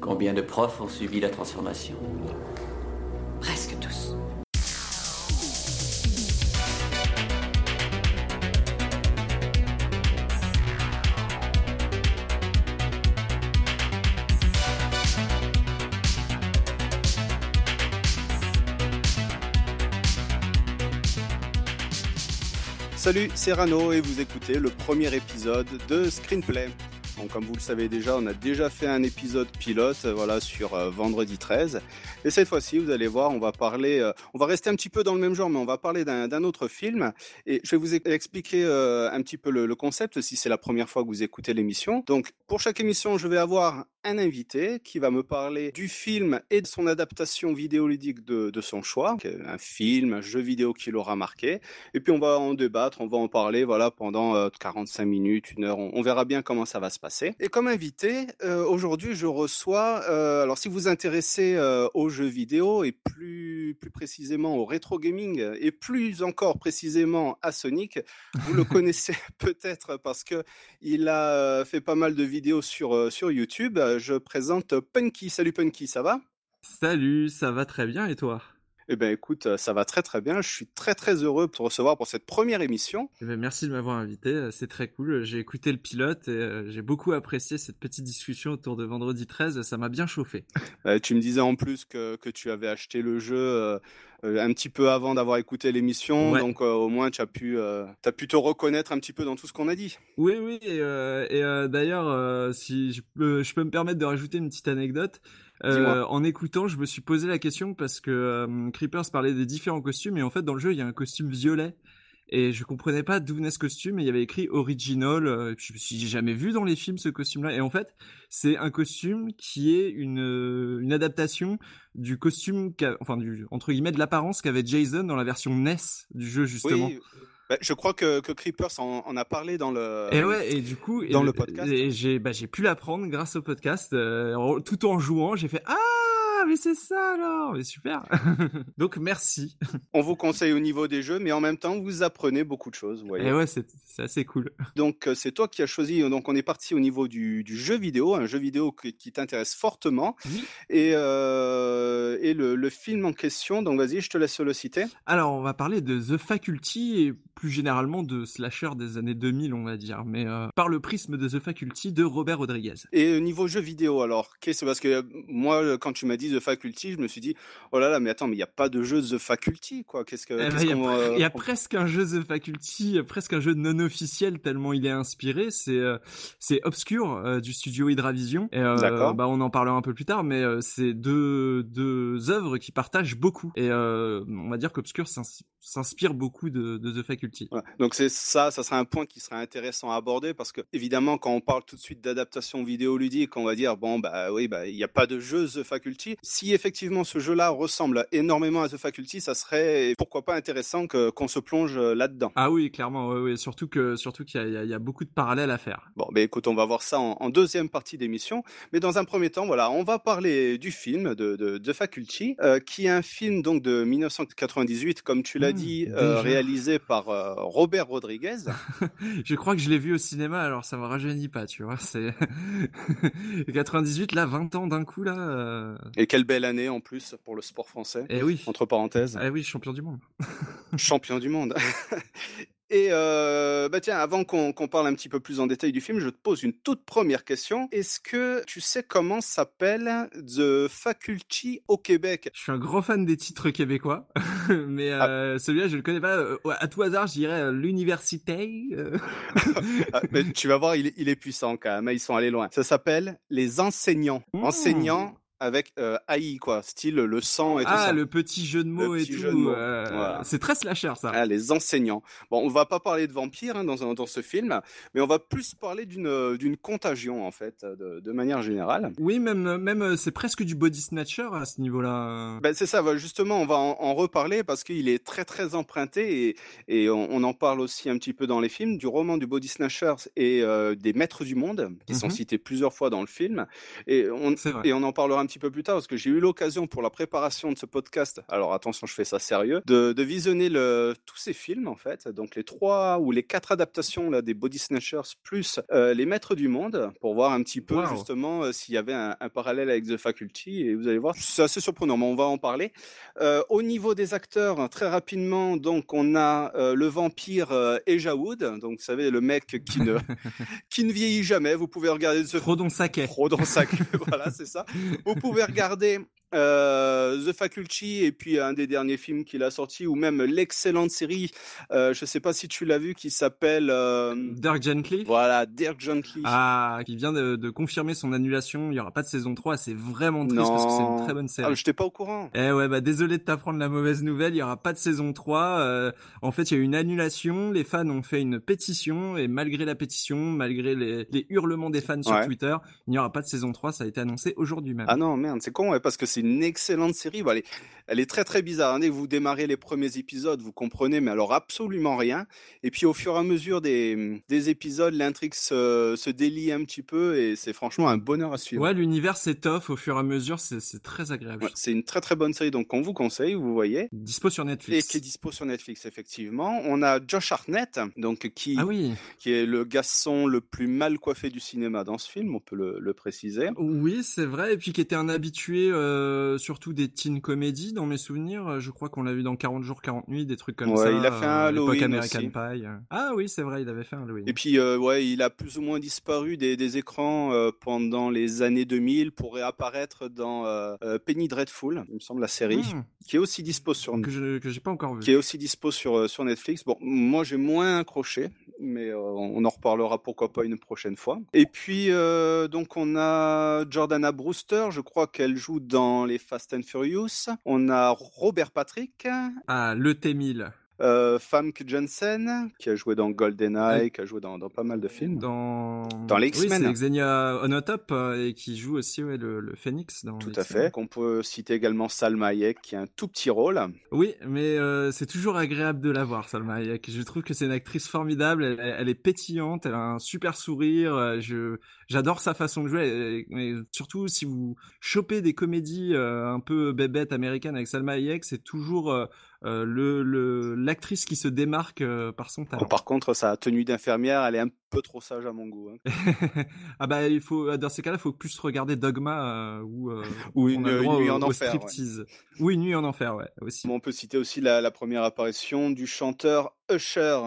Combien de profs ont suivi la transformation? Presque tous. Salut, c'est Rano et vous écoutez le premier épisode de Screenplay. Donc, comme vous le savez déjà, on a déjà fait un épisode pilote, euh, voilà, sur euh, vendredi 13. Et cette fois-ci, vous allez voir, on va parler, euh, on va rester un petit peu dans le même genre, mais on va parler d'un autre film. Et je vais vous expliquer un petit peu le, le concept, si c'est la première fois que vous écoutez l'émission. Donc, pour chaque émission, je vais avoir un invité qui va me parler du film et de son adaptation vidéoludique de, de son choix, un film, un jeu vidéo qui l'aura marqué. Et puis on va en débattre, on va en parler, voilà, pendant 45 minutes, une heure. On, on verra bien comment ça va se passer. Et comme invité, euh, aujourd'hui, je reçois. Euh, alors, si vous vous intéressez euh, aux jeux vidéo et plus plus précisément au rétro gaming et plus encore précisément à Sonic, vous le connaissez peut-être parce que il a fait pas mal de vidéos sur sur YouTube. Je présente Punky. Salut Punky, ça va? Salut, ça va très bien et toi? Eh ben écoute, ça va très très bien. Je suis très très heureux de te recevoir pour cette première émission. Eh ben, merci de m'avoir invité, c'est très cool. J'ai écouté le pilote et euh, j'ai beaucoup apprécié cette petite discussion autour de Vendredi 13. Ça m'a bien chauffé. Euh, tu me disais en plus que, que tu avais acheté le jeu euh, un petit peu avant d'avoir écouté l'émission, ouais. donc euh, au moins tu as pu, euh, as pu te reconnaître un petit peu dans tout ce qu'on a dit. Oui, oui, et, euh, et d'ailleurs, si je peux, je peux me permettre de rajouter une petite anecdote. En écoutant, je me suis posé la question parce que Creepers parlait des différents costumes et en fait dans le jeu il y a un costume violet. Et je comprenais pas d'où venait ce costume et il y avait écrit original euh, je me suis dit, jamais vu dans les films ce costume là et en fait c'est un costume qui est une une adaptation du costume enfin du entre guillemets de l'apparence qu'avait Jason dans la version NES du jeu justement. Oui. Bah, je crois que, que Creepers en, en, a parlé dans le et ouais et du coup dans et, le podcast. et j'ai bah, j'ai pu l'apprendre grâce au podcast euh, tout en jouant j'ai fait ah mais c'est ça alors, mais super. Donc merci. On vous conseille au niveau des jeux, mais en même temps vous apprenez beaucoup de choses. Vous voyez. Et ouais, c'est assez cool. Donc c'est toi qui as choisi. Donc on est parti au niveau du, du jeu vidéo, un jeu vidéo qui, qui t'intéresse fortement. Oui. Et euh, et le, le, film en question. Donc vas-y, je te laisse le citer. Alors on va parler de The Faculty et plus généralement de slasher des années 2000, on va dire, mais euh, par le prisme de The Faculty de Robert Rodriguez. Et niveau jeu vidéo, alors qu'est-ce parce que moi quand tu m'as dit The Faculty, je me suis dit oh là là, mais attends, mais il n'y a pas de jeu The Faculty quoi Qu'est-ce que Il qu y, a, euh, y a presque un jeu The Faculty, presque un jeu non officiel tellement il est inspiré. C'est euh, c'est Obscure euh, du studio Hydravision. Et, bah on en parlera un peu plus tard, mais c'est deux deux œuvres qui partagent beaucoup. Et on va dire qu'Obscure s'inspire beaucoup de, de, The Faculty. Donc c'est ça, ça serait un point qui serait intéressant à aborder parce que évidemment quand on parle tout de suite d'adaptation vidéoludique, on va dire bon bah oui bah il n'y a pas de jeu The Faculty. Si effectivement ce jeu-là ressemble énormément à The Faculty, ça serait pourquoi pas intéressant que qu'on se plonge là-dedans. Ah oui clairement, oui, oui. surtout que surtout qu'il y, a beaucoup de parallèles à faire. Bon bah écoute, on va voir ça en, en deuxième partie d'émission, mais dans un premier temps voilà, on va parler du film de, de, de Faculty, euh, qui est un film donc de 1998 comme tu l'as dit, euh, réalisé par euh, Robert Rodriguez. je crois que je l'ai vu au cinéma, alors ça me rajeunit pas, tu vois. C'est 98, là, 20 ans d'un coup, là. Euh... Et quelle belle année en plus pour le sport français. Et oui. Entre parenthèses. Eh oui, champion du monde. champion du monde. Et euh, bah tiens, avant qu'on qu parle un petit peu plus en détail du film, je te pose une toute première question. Est-ce que tu sais comment s'appelle The Faculty au Québec? Je suis un grand fan des titres québécois, mais euh, ah. celui-là je le connais pas. À tout hasard, je dirais l'université. Ah, tu vas voir, il est, il est puissant quand même. Ils sont allés loin. Ça s'appelle les enseignants. Mmh. Enseignants avec euh, AI quoi, style le sang et ah, tout ça. Ah, le petit jeu de mots et tout. Euh, voilà. C'est très slasher ça. Ah, les enseignants. Bon, on va pas parler de vampires hein, dans, dans ce film, mais on va plus parler d'une d'une contagion en fait, de, de manière générale. Oui, même même c'est presque du body snatcher à ce niveau-là. Ben c'est ça. Justement, on va en, en reparler parce qu'il est très très emprunté et et on, on, en parle aussi un petit peu dans les films du roman du body snatcher et euh, des maîtres du monde qui mm -hmm. sont cités plusieurs fois dans le film et on et on en parlera un petit peu plus tard parce que j'ai eu l'occasion pour la préparation de ce podcast. Alors attention, je fais ça sérieux, de, visionner le, tous ces films en fait, donc les trois ou les quatre adaptations là des Body Snatchers plus euh, les Maîtres du Monde pour voir un petit peu justement euh, s'il y avait un, parallèle avec The Faculty et vous allez voir, c'est assez surprenant, mais on va en parler. Euh, au niveau des acteurs, très rapidement, donc on a le vampire Eja Wood, donc vous savez le mec qui ne qui ne vieillit jamais. Vous pouvez regarder ce Frodon Saquet. Frodon Saquet, voilà, c'est ça. Vous pouvez regarder The Faculty et puis un des derniers films qu'il a sorti ou même l'excellente série, euh, je sais pas si tu l'as vu, qui s'appelle euh... Dirk Gently. Voilà, Dirk Gently. Ah, qui vient de, de, confirmer son annulation. Il y aura pas de saison 3. C'est vraiment triste parce que c'est une très bonne série. Ah, je t'ai pas au courant. Eh ouais, bah désolé de t'apprendre la mauvaise nouvelle. Il y aura pas de saison 3. Euh, en fait, il y a eu une annulation. Les fans ont fait une pétition et malgré la pétition, malgré les, les hurlements des fans sur Twitter, il n'y aura pas de saison 3. Ça a été annoncé aujourd'hui même. Ah non, merde, c'est con, ouais, parce que c'est une excellente série. elle, est, elle, est, très très bizarre. Dès que vous démarrez les premiers épisodes, vous comprenez, mais alors absolument rien. Et puis au fur et à mesure des, des épisodes, l'intrigue se, se, délie un petit peu et c'est franchement un bonheur à suivre. Ouais, l'univers s'étoffe au fur et à mesure, c'est très agréable. c'est une très très bonne série, donc on vous conseille, vous voyez. Dispo sur Netflix. Et qui est dispo sur Netflix, effectivement. On a Josh Hartnett, donc qui, ah oui. qui est le garçon le plus mal coiffé du cinéma dans ce film, on peut le, le préciser. Oui, c'est vrai, et puis qui était un habitué euh, surtout des teen comédies dans mes souvenirs. Je crois qu'on l'a vu dans 40 jours, 40 nuits, des trucs comme ça. il a fait un Halloween American Pie. Ah oui, c'est vrai, il avait fait un Halloween. Et puis, euh, ouais, il a plus ou moins disparu des, des écrans euh, pendant les années 2000 pour réapparaître dans euh, Penny Dreadful, il me semble, la série, hmm. qui est aussi dispo sur... Que je, que j'ai pas encore vu. Qui est aussi dispo sur, sur Netflix. Bon, moi, j'ai moins accroché, mais on en reparlera pourquoi pas une prochaine fois. Et puis, donc, on a Jordana Brewster, je crois qu'elle joue dans les Fast and Furious. On a Robert Patrick. Ah, le T1000. Euh, Famke Jensen, qui a joué dans GoldenEye, qui a joué dans, dans, pas mal de films. Dans, dans les X-Men. Oui, c'est Xenia Onotop euh, et qui joue aussi ouais, le, le Phoenix dans Tout à fait. Qu'on peut citer également Salma Hayek, qui a un tout petit rôle. Oui, mais euh, c'est toujours agréable de la voir, Salma Hayek. Je trouve que c'est une actrice formidable. Elle, elle, est pétillante, elle a un super sourire. Euh, je j'adore sa façon de jouer. Mais surtout si vous chopez des comédies euh, un peu bébêtes américaines avec Salma Hayek, c'est toujours euh, le l'actrice qui se démarque euh, par son talent. par contre, sa tenue d'infirmière, elle est un peu trop sage à mon goût. Hein. ah bah il faut dans ces cas-là, il faut plus regarder Dogma euh, ou ou une, nuit en enfer. Striptease. Oui, une nuit en enfer, ouais, aussi. On peut citer aussi la, la première apparition du chanteur Usher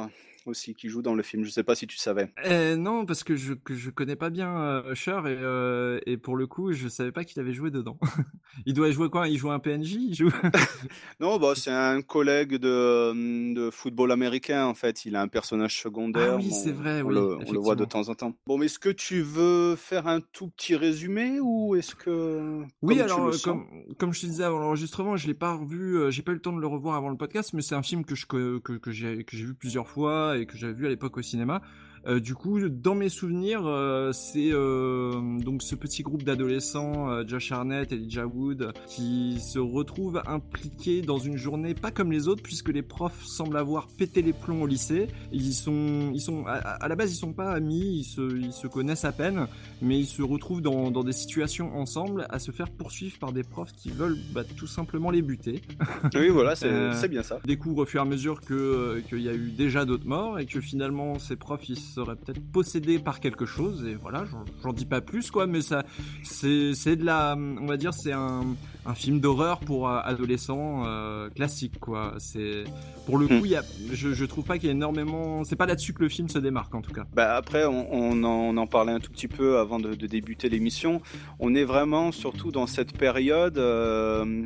aussi qui joue dans le film. Je sais pas si tu savais. Euh, non, parce que je que je connais pas bien euh, Usher et euh, et pour le coup, je savais pas qu'il avait joué dedans. il doit jouer quoi? Il joue un PNJ Il joue Non, bah c'est un collègue de, de football américain en fait. Il a un personnage secondaire. Ah oui, c'est vrai. On, oui, le, on le voit de temps en temps. Bon, mais est-ce que tu veux faire un tout petit résumé ou est-ce que Oui, alors comme comme je te disais avant l'enregistrement, je l'ai pas revu. j'ai pas eu le temps de le revoir avant le podcast, mais c'est un film que je que que, que j'ai que j'ai vu plusieurs fois et que j'avais vu à l'époque au cinéma. Euh, du coup, dans mes souvenirs, euh, c'est euh, donc ce petit groupe d'adolescents, Josh Arnett, Elijah Wood, qui se retrouvent impliqués dans une journée pas comme les autres, puisque les profs semblent avoir pété les plombs au lycée. Ils sont, ils sont, à, la base, ils sont pas amis, ils se, ils se connaissent à peine, mais ils se retrouvent dans, dans des situations ensemble à se faire poursuivre par des profs qui veulent bah, tout simplement les buter. Oui, voilà, c'est bien ça. Découvre au fur et à mesure que qu'il y a eu déjà d'autres morts et que finalement ces profs ils serait peut-être possédé par quelque chose et voilà j'en dis pas plus quoi mais ça c'est c'est de la on va dire c'est un, un film d'horreur pour euh, adolescents euh, classique quoi. C'est pour le hmm. coup il y a je, je trouve pas qu'il y a énormément c'est pas là-dessus que le film se démarque en tout cas. Bah après on, on, en, on en, parlait un tout petit peu avant de, de débuter l'émission. On est vraiment surtout dans cette période euh,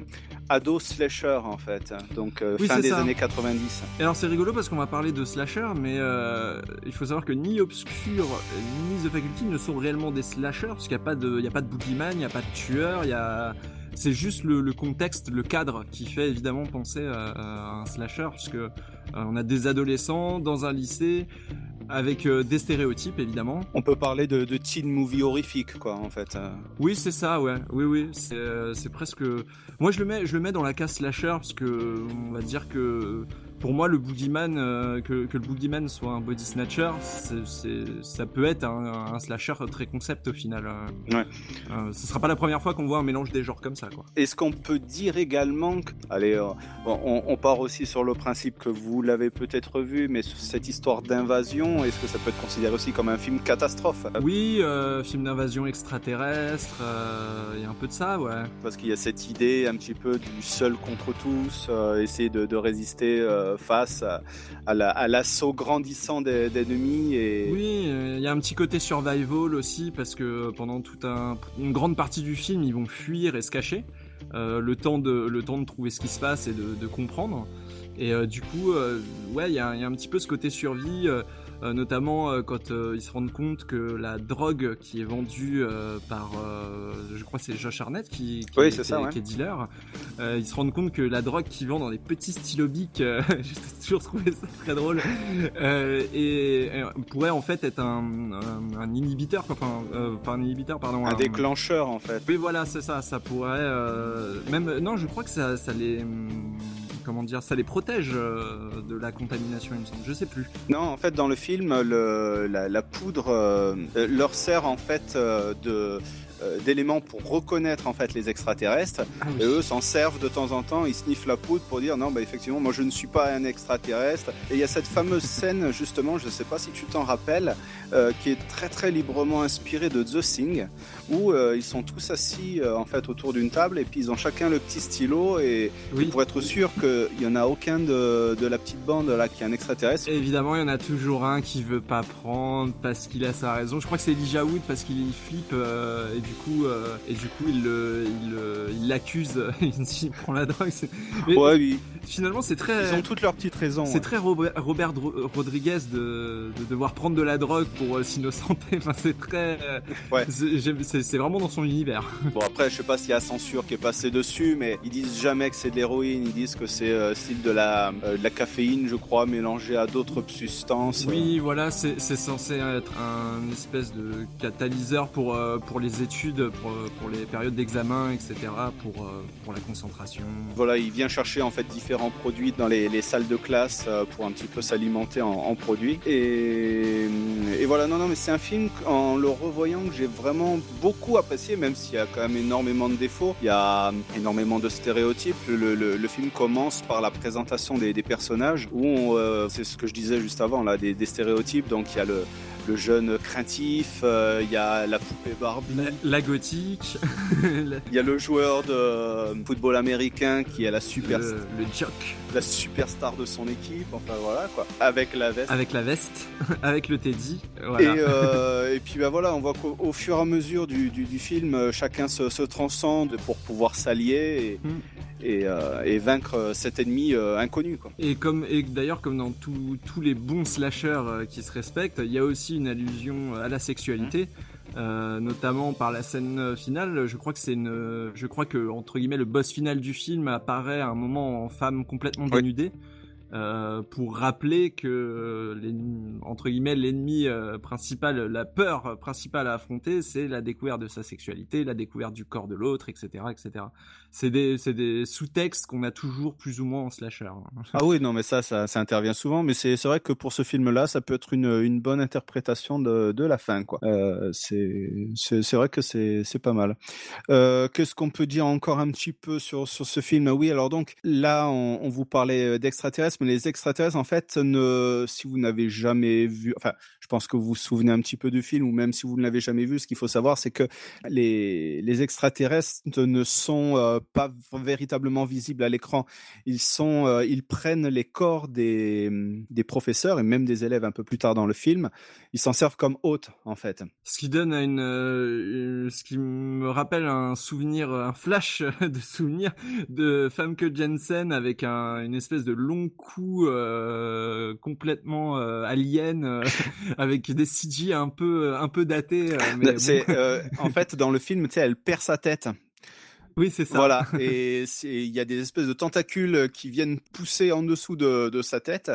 ado slasher en fait. Donc euh, fin des années 90 et alors c'est rigolo parce qu'on va parler de slasher mais il faut savoir que ni Obscure ni The Faculty ne sont réellement des slashers parce qu'il n'y a pas de il y a pas de boogeyman il n'y a pas de tueur il y a c'est juste le, le, contexte, le cadre qui fait évidemment penser à, à un slasher, puisque euh, on a des adolescents dans un lycée avec euh, des stéréotypes évidemment. On peut parler de, de teen movie horrifique quoi en fait. Euh. Oui c'est ça ouais oui oui c'est euh, c'est presque moi je le mets je le mets dans la case slasher parce que on va dire que pour moi, le boogeyman, euh, que, que, le boogeyman soit un body snatcher, ça peut être un, un, slasher très concept au final. Euh. Ouais. Euh, ce sera pas la première fois qu'on voit un mélange des genres comme ça. Quoi. Est-ce qu'on peut dire également que, allez, euh, on, on, part aussi sur le principe que vous l'avez peut-être vu, mais cette histoire d'invasion, est-ce que ça peut être considéré aussi comme un film catastrophe? Oui, film d'invasion extraterrestre, il y a un peu de ça, ouais. Parce qu'il y a cette idée un petit peu du seul contre tous, essayer de, de résister face à, l'assaut grandissant d'ennemis. Et... Oui, il y a un petit côté survival aussi, parce que pendant toute un, une grande partie du film, ils vont fuir et se cacher. Euh, le, temps de, le temps de trouver ce qui se passe et de, comprendre. Et euh, du coup, euh, ouais, il y, a un petit peu ce côté survie. Euh, notamment euh, quand euh, ils se rendent compte que la drogue qui est vendue par, je crois c'est Josh Arnett qui, qui, est, ça, qui est, dealer, ils se rendent compte que la drogue qu'ils vendent dans des petits stylos j'ai toujours trouvé ça très drôle, et, pourrait en fait être un, un, inhibiteur, enfin pas un inhibiteur, pardon, un, déclencheur en fait. Oui voilà c'est ça, ça pourrait même non je crois que ça, ça les comment dire, ça les protège euh, de la contamination, il me semble. Je sais plus. Non, en fait, dans le film, le, la, poudre euh, leur sert en fait euh, de euh, d'éléments pour reconnaître en fait les extraterrestres. Ah et eux s'en servent de temps en temps, ils sniffent la poudre pour dire non, bah effectivement, moi je ne suis pas un extraterrestre. Et il y a cette fameuse scène justement, je ne sais pas si tu t'en rappelles, euh, qui est très très librement inspirée de The Thing, où euh, ils sont tous assis en fait autour d'une table et puis ils ont chacun le petit stylo et, pour être sûr qu'il n'y en a aucun de, de, la petite bande là qui est un extraterrestre. évidemment, il y en a toujours un qui veut pas prendre parce qu'il a sa raison. Je crois que c'est Elijah Wood parce qu'il flippe et du coup, euh, et du coup, il il l'accuse, il, prend la drogue. ouais, oui. Finalement, c'est très. Ils ont toutes leurs petites raisons. C'est très Robert, Rodriguez de, devoir prendre de la drogue pour euh, s'innocenter. Enfin, c'est très. Euh, ouais. C'est vraiment dans son univers. Bon, après, je sais pas s'il y a censure qui est passée dessus, mais ils disent jamais que c'est de l'héroïne. Ils disent que c'est style de la, de la caféine, je crois, mélangée à d'autres substances. Oui, voilà, c'est censé être un espèce de catalyseur pour, pour les études pour, pour les périodes d'examen, etc., pour, euh, pour la concentration. Voilà, il vient chercher en fait différents produits dans les, les salles de classe euh, pour un petit peu s'alimenter en, produits. Et, voilà, non, non, mais c'est un film en le revoyant que j'ai vraiment beaucoup apprécié, même s'il y a quand même énormément de défauts, il y a énormément de stéréotypes. Le, film commence par la présentation des, des personnages, où euh, c'est ce que je disais juste avant, là, des, des stéréotypes. Donc il y a le le jeune craintif, euh, il y a la poupée Barbie. La, gothique. Il y a le joueur de football américain qui est la super... Le, le jock. La superstar de son équipe, enfin voilà quoi. Avec la veste. Avec la veste, avec le teddy. Voilà. Et, euh, et, puis bah voilà, on voit qu'au fur et à mesure du, du, du film, euh, chacun se, se, transcende pour pouvoir s'allier. Et, hmm et, euh, et vaincre euh, cet ennemi euh, inconnu. Quoi. Et comme et d'ailleurs comme dans tous les bons slashers qui se respectent, il y a aussi une allusion à la sexualité. Euh, notamment par la scène finale. Je crois que c'est une, je crois que entre guillemets le boss final du film apparaît à un moment en femme complètement dénudée. Euh, pour rappeler que entre guillemets l'ennemi euh, principal, la peur principale à affronter, c'est la découverte de sa sexualité, la découverte du corps de l'autre, etc., etc. C'est des, sous-textes qu'on a toujours plus ou moins en slasher. Ah oui, non, mais ça, ça, intervient souvent. Mais c'est, vrai que pour ce film-là, ça peut être une, bonne interprétation de, la fin, quoi. Euh, c'est, vrai que c'est, pas mal. Euh, qu'est-ce qu'on peut dire encore un petit peu sur, sur ce film? Oui, alors donc là, on, on vous parlait d'extraterrestres mais les extraterrestres, en fait, ne, si vous n'avez jamais vu, enfin, pense que vous vous souvenez un petit peu du film, ou même si vous ne l'avez jamais vu, ce qu'il faut savoir, c'est que les, extraterrestres ne sont euh, pas véritablement visibles à l'écran. Ils sont, euh, ils prennent les corps des, professeurs et même des élèves un peu plus tard dans le film. Ils s'en servent comme hôtes, en fait. Ce qui donne une, euh, ce qui me rappelle un souvenir, un flash de souvenir de Famke Jensen avec un, une espèce de long euh, complètement alien avec des CG un peu un peu datés. c'est en fait dans le film, tu sais, elle perd sa tête. Oui, c'est ça. Voilà, et il y a des espèces de tentacules qui viennent pousser en dessous de, de, sa tête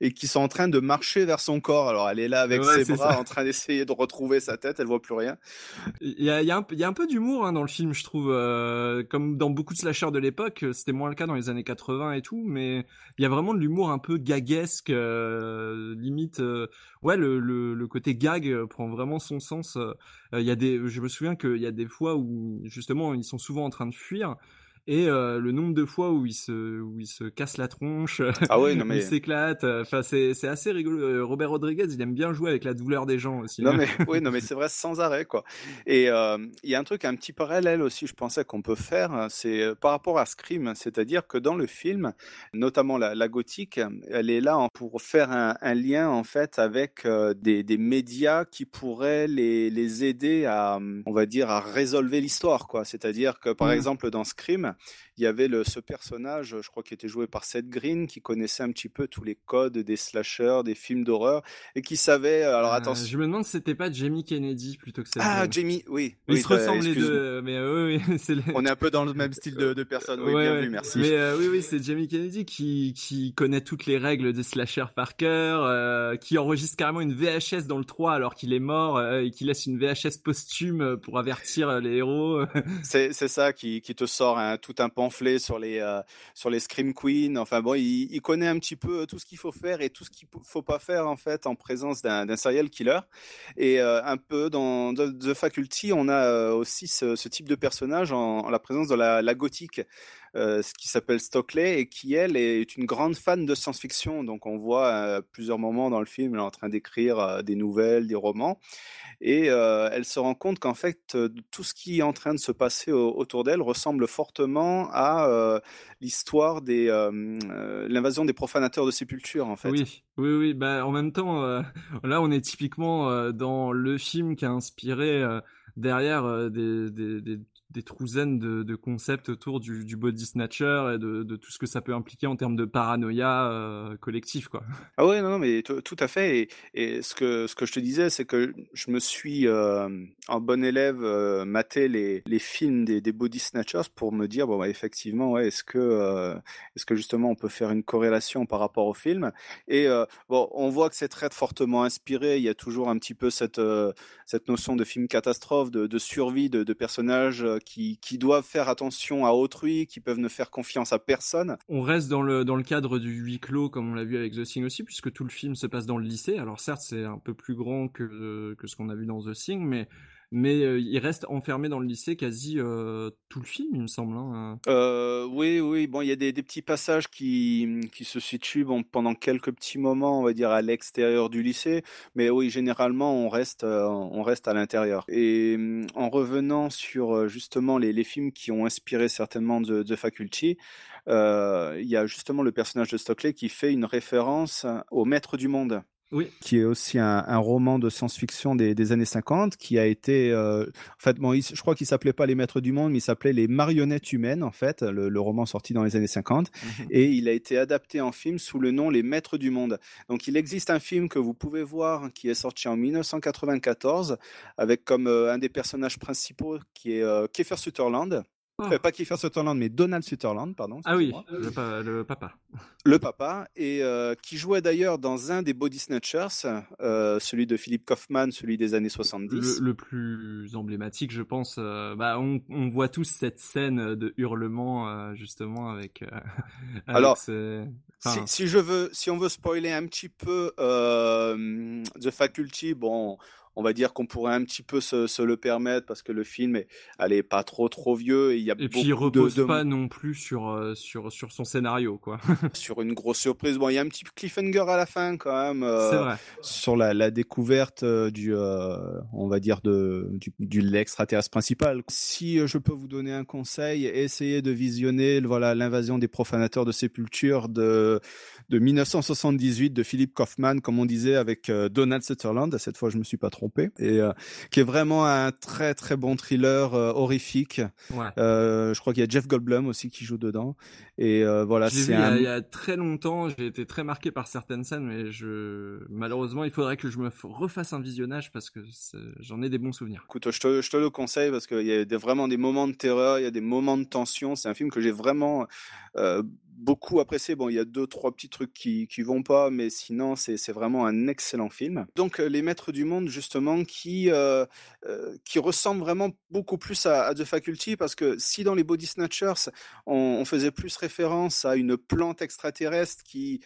et qui sont en train de marcher vers son corps. Alors elle est là avec ses bras en train d'essayer de retrouver sa tête, elle voit plus rien. Il y a, y a, un, y a un peu d'humour hein, dans le film, je trouve, euh, comme dans beaucoup de slashers de l'époque. C'était moins le cas dans les années 80 et tout, mais il y a vraiment de l'humour un peu gaguesque, euh, limite. Euh, ouais, le, le, le, côté gag prend vraiment son sens. Il y a des, je me souviens qu'il y a des fois où justement ils sont souvent en train de fuir et euh, le nombre de fois où il se où il se casse la tronche, ah ouais, non, mais... il s'éclate, euh, enfin c'est c'est assez rigolo. Euh, Robert Rodriguez, il aime bien jouer avec la douleur des gens aussi. Non mais oui, non mais c'est vrai sans arrêt quoi. Et il y a un truc un petit parallèle aussi, je pensais qu'on peut faire, c'est par rapport à Scream, c'est-à-dire que dans le film, notamment la, la gothique, elle est là pour faire un, un lien en fait avec des, des médias qui pourraient les les aider à on va dire à résolver l'histoire quoi. C'est-à-dire que par mmh. exemple dans Scream il y avait le, ce personnage, je crois, qui était joué par Seth Green, qui connaissait un petit peu tous les codes des slashers, des films d'horreur, et qui savait. Alors euh, attention. Je me demande si c'était pas Jamie Kennedy plutôt que Seth Ah, Jamie, oui. Ils se ressemblent les deux, mais euh, oui, c'est. On est un peu dans le même style de, de personne. Oui, bien vu, merci. Mais euh, oui, oui, c'est Jamie Kennedy qui qui connaît toutes les règles des slashers par cœur, qui enregistre carrément une VHS dans le 3 alors qu'il est mort et qui laisse une VHS posthume pour avertir les héros. c'est c'est ça qui qui te sort un, tout un pamphlet sur les euh, sur les scream queens. Enfin bon, il, connaît un petit peu tout ce qu'il faut faire et tout ce qu'il faut pas faire en fait en présence d'un serial killer. Et euh, un peu dans The Faculty, on a euh, aussi ce, type de personnage en, la présence de la gothique. Euh, ce qui s'appelle Stockley et qui elle est une grande fan de science-fiction. Donc on voit à plusieurs moments dans le film, elle est en train d'écrire des nouvelles, des romans, et elle se rend compte qu'en fait tout ce qui est en train de se passer autour d'elle ressemble fortement à euh, l'histoire des euh, euh, l'invasion des profanateurs de sépulture en fait. Oui, oui, oui. Bah en même temps, là on est typiquement dans le film qui a inspiré derrière des, des trousaines de, concepts autour du, body snatcher et de, tout ce que ça peut impliquer en termes de paranoïa euh, collectif quoi. Ah ouais non, mais tout à fait et, ce que ce que je te disais c'est que je me suis euh, en bon élève euh, maté les, les films des, body snatchers pour me dire bon bah, effectivement ouais est-ce que euh, est-ce que justement on peut faire une corrélation par rapport au film et bon on voit que c'est très fortement inspiré il y a toujours un petit peu cette cette notion de film catastrophe de, de survie de, de personnages qui, doivent faire attention à autrui, qui peuvent ne faire confiance à personne. On reste dans le, dans le cadre du huis clos, comme on l'a vu avec The Thing aussi, puisque tout le film se passe dans le lycée. Alors certes, c'est un peu plus grand que, que ce qu'on a vu dans The Thing, mais mais euh, il reste enfermé dans le lycée quasi euh, tout le film, il me semble. Hein. Euh, oui, oui. Bon, il y a des, petits passages qui, qui se situent pendant quelques petits moments, on va dire, à l'extérieur du lycée. Mais oui, généralement, on reste, on reste à l'intérieur. Et en revenant sur justement les, films qui ont inspiré certainement The Faculty, il y a justement le personnage de Stockley qui fait une référence au Maître du Monde oui. qui est aussi un, un roman de science-fiction des, des, années 50, qui a été, euh, en fait, bon, je crois qu'il s'appelait pas Les Maîtres du Monde, mais il s'appelait Les Marionnettes Humaines, en fait, le, le roman sorti dans les années 50, mhm. et il a été adapté en film sous le nom Les Maîtres du Monde. Donc, il existe un film que vous pouvez voir, qui est sorti en 1994, avec comme euh, un des personnages principaux qui est euh, Kiefer Sutherland, Oh. pas Kiefer Sutherland, mais Donald Sutherland, pardon. Ah oui, le, le, papa. Le papa, et euh, qui jouait d'ailleurs dans un des Body Snatchers, euh, celui de Philip Kaufman, celui des années 70. Le, le plus emblématique, je pense. Euh, bah, on, on, voit tous cette scène de hurlement, euh, justement, avec. avec Alors, si, si, je veux, si on veut spoiler un petit peu The Faculty, bon on va dire qu'on pourrait un petit peu se, se, le permettre parce que le film est, elle pas trop trop vieux et il y a et puis il repose de, pas non plus sur euh, sur sur son scénario quoi. sur une grosse surprise. Bon, il y a un petit cliffhanger à la fin quand même. Euh, vrai. Sur la, la découverte euh, du, euh, on va dire de du, du l'extraterrestre principal. Si je peux vous donner un conseil, essayez de visionner voilà l'invasion des profanateurs de sépulture de de 1978 de Philip Kaufman, comme on disait avec Donald Sutherland. Cette fois, je me suis pas trompé tromper, et qui est vraiment un très très bon thriller horrifique. je crois qu'il y a Jeff Goldblum aussi qui joue dedans. Et voilà, c'est un... il, y a très longtemps. J'ai été très marqué par certaines scènes, mais je malheureusement, il faudrait que je me refasse un visionnage parce que j'en ai des bons souvenirs. Écoute, je te, je te le conseille parce qu'il y a des, vraiment des moments de terreur, il y a des moments de tension. C'est un film que j'ai vraiment euh, beaucoup apprécié. Bon, il y a deux, trois petits trucs qui, qui vont pas, mais sinon, c'est vraiment un excellent film. Donc, euh, Les Maîtres du Monde, justement, qui, euh, euh, qui ressemble vraiment beaucoup plus à, The Faculty, parce que si dans les Body Snatchers, on, faisait plus référence à une plante extraterrestre qui,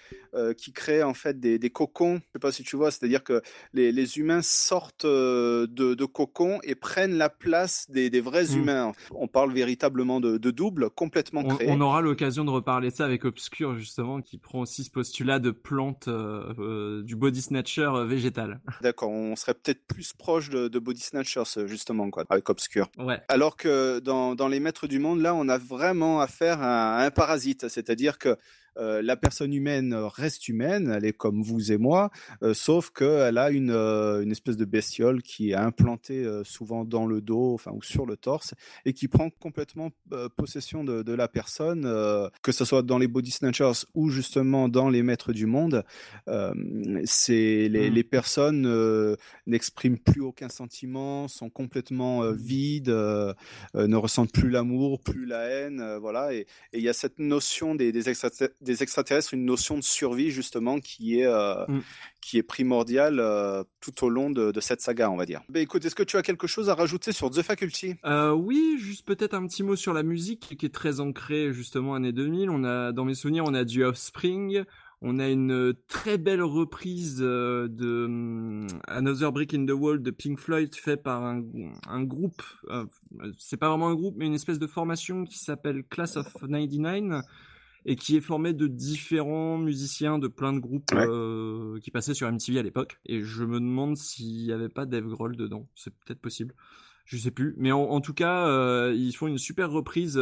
qui crée en fait des, des cocons, je sais pas si tu vois, c'est-à-dire que les, les, humains sortent de, de, cocons et prennent la place des, des vrais mmh. humains. On parle véritablement de, de double, complètement créé. On, on aura l'occasion de reparler de ça avec Obscure justement qui prend aussi ce postulat de plante euh, euh, du body snatcher euh, végétal. D'accord, on serait peut-être plus proche de, body snatchers justement quoi avec Obscure. Ouais. Alors que dans, dans les maîtres du monde là, on a vraiment affaire à un parasite, c'est-à-dire que euh, la personne humaine reste humaine, elle est comme vous et moi, euh, sauf qu'elle a une, euh, une espèce de bestiole qui est implantée souvent dans le dos, enfin ou sur le torse, et qui prend complètement possession de, de, la personne, que ce soit dans les body snatchers ou justement dans les maîtres du monde. c'est les, mmh. les, personnes n'expriment plus aucun sentiment, sont complètement vides, ne ressentent plus l'amour, plus la haine, voilà. Et il y a cette notion des, des des extraterrestres une notion de survie justement qui est euh, mm. qui est primordiale euh, tout au long de, cette saga, on va dire. Ben écoute, est-ce que tu as quelque chose à rajouter sur The Faculty? Euh, Oui, juste peut-être un petit mot sur la musique qui est très ancrée justement années 2000. On a dans mes souvenirs, on a du Offspring. On a une très belle reprise de mm, Another Brick in the Wall de Pink Floyd fait par un, un groupe, c'est pas vraiment un groupe, mais une espèce de formation qui s'appelle Class of 99 et qui est formé de différents musiciens de plein de groupes euh, qui passaient sur MTV à l'époque. Et je me demande s'il n'y avait pas Dave Grohl dedans. C'est peut-être possible. Je sais plus. Mais en, tout cas, euh, ils font une super reprise.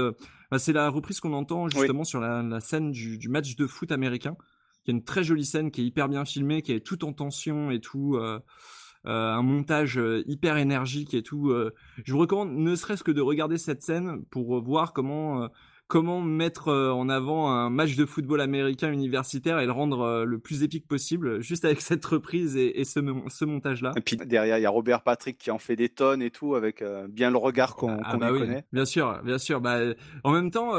Bah, c'est la reprise qu'on entend justement sur la, scène du, match de foot américain, qui est une très jolie scène, qui est hyper bien filmée, qui est tout en tension et tout. Euh, un montage hyper énergique et tout. je vous recommande ne serait-ce que de regarder cette scène pour voir comment comment mettre euh, en avant un match de football américain universitaire et le rendre euh, le plus épique possible, juste avec cette reprise et, ce, ce montage-là. Et puis derrière, il y a Robert Patrick qui en fait des tonnes et tout, avec euh, bien le regard qu'on ah, bah connaît. Bien sûr, bien sûr. Bah, en même temps,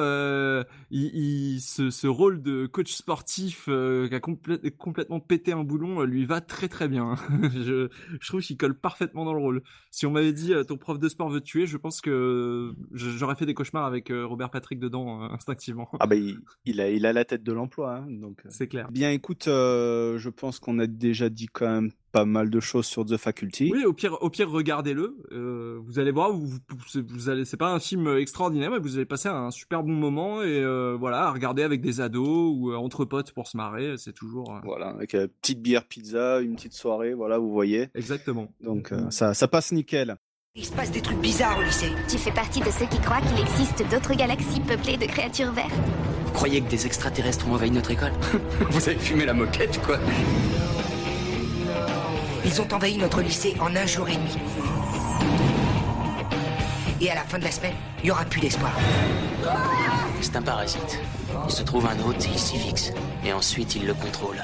il, ce, rôle de coach sportif qui a complètement pété un boulon lui va très très bien. je, je trouve qu'il colle parfaitement dans le rôle. Si on m'avait dit ton prof de sport veut te tuer, je pense que j'aurais fait des cauchemars avec Robert Patrick dedans euh, instinctivement. Ah bah il, a, il a la tête de l'emploi, hein, donc. Euh. C'est clair. Bien, écoute, euh, je pense qu'on a déjà dit quand même pas mal de choses sur The Faculty. Oui, au pire, au pire, regardez-le. vous allez voir, vous, vous, allez, c'est pas un film extraordinaire, mais vous allez passer un super bon moment et voilà, à regarder avec des ados ou entre potes pour se marrer, c'est toujours. Voilà, avec une petite bière, pizza, une petite soirée, voilà, vous voyez. Exactement. Donc ça, ça passe nickel. Il se passe des trucs bizarres au lycée. Tu fais partie de ceux qui croient qu'il existe d'autres galaxies peuplées de créatures vertes Vous croyez que des extraterrestres ont envahi notre école? Vous avez fumé la moquette, quoi Ils ont envahi notre lycée en un jour et demi. Et à la fin de la semaine, il n'y aura plus d'espoir. C'est un parasite. Il se trouve un hôte et il s'y fixe. Et ensuite, il le contrôle.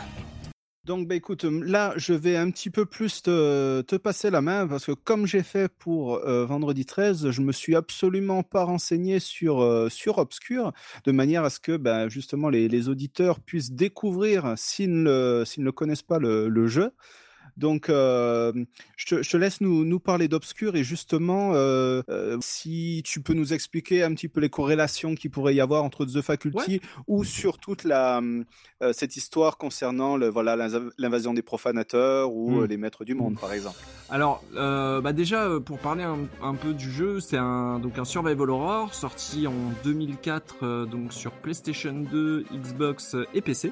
Donc, bah, écoute, là, je vais un petit peu plus te, passer la main parce que comme j'ai fait pour euh, vendredi 13, je me suis absolument pas renseigné sur, euh, sur Obscure de manière à ce que, bah, justement, les, les auditeurs puissent découvrir, s'ils ne, ne connaissent pas le jeu, donc, euh, je, te, je, te, laisse nous, nous parler d'Obscure et justement, euh, euh, si tu peux nous expliquer un petit peu les corrélations qu'il pourrait y avoir entre The Faculty ou sur toute la, cette histoire concernant le, voilà, l'invasion des profanateurs ou hmm. les maîtres du monde, par exemple. Alors, bah déjà, pour parler un, un peu du jeu, c'est un, donc un survival horror sorti en 2004 donc sur PlayStation 2, Xbox et PC.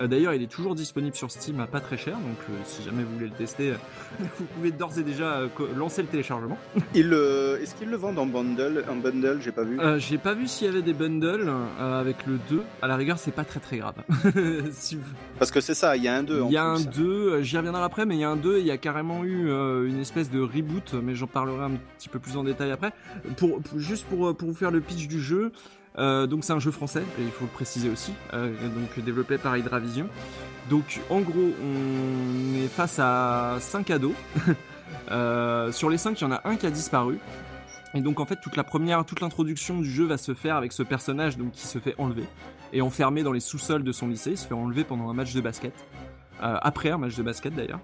Euh, d'ailleurs, il est toujours disponible sur Steam à pas très cher, donc euh, si jamais vous voulez le tester, vous pouvez d'ores et déjà euh, lancer le téléchargement. Est-ce qu'ils le vendent en bundle En bundle, j'ai pas vu. j'ai pas vu s'il y avait des bundles avec le 2. À la rigueur, c'est pas très très grave. Parce que c'est ça, il y a un 2 Il y a un 2, j'y reviendrai après, mais il y a un 2, il y a carrément eu une espèce de reboot, mais j'en parlerai un petit peu plus en détail après. Pour, juste pour, pour vous faire le pitch du jeu, euh, donc c'est un jeu français, il faut le préciser aussi, euh, donc développé par Hydravision. Donc en gros, on est face à 5 ados. euh, sur les 5, il y en a un qui a disparu. Et donc en fait, toute la première, toute l'introduction du jeu va se faire avec ce personnage donc qui se fait enlever et enfermé dans les sous-sols de son lycée. Il se fait enlever pendant un match de basket, après un match de basket d'ailleurs.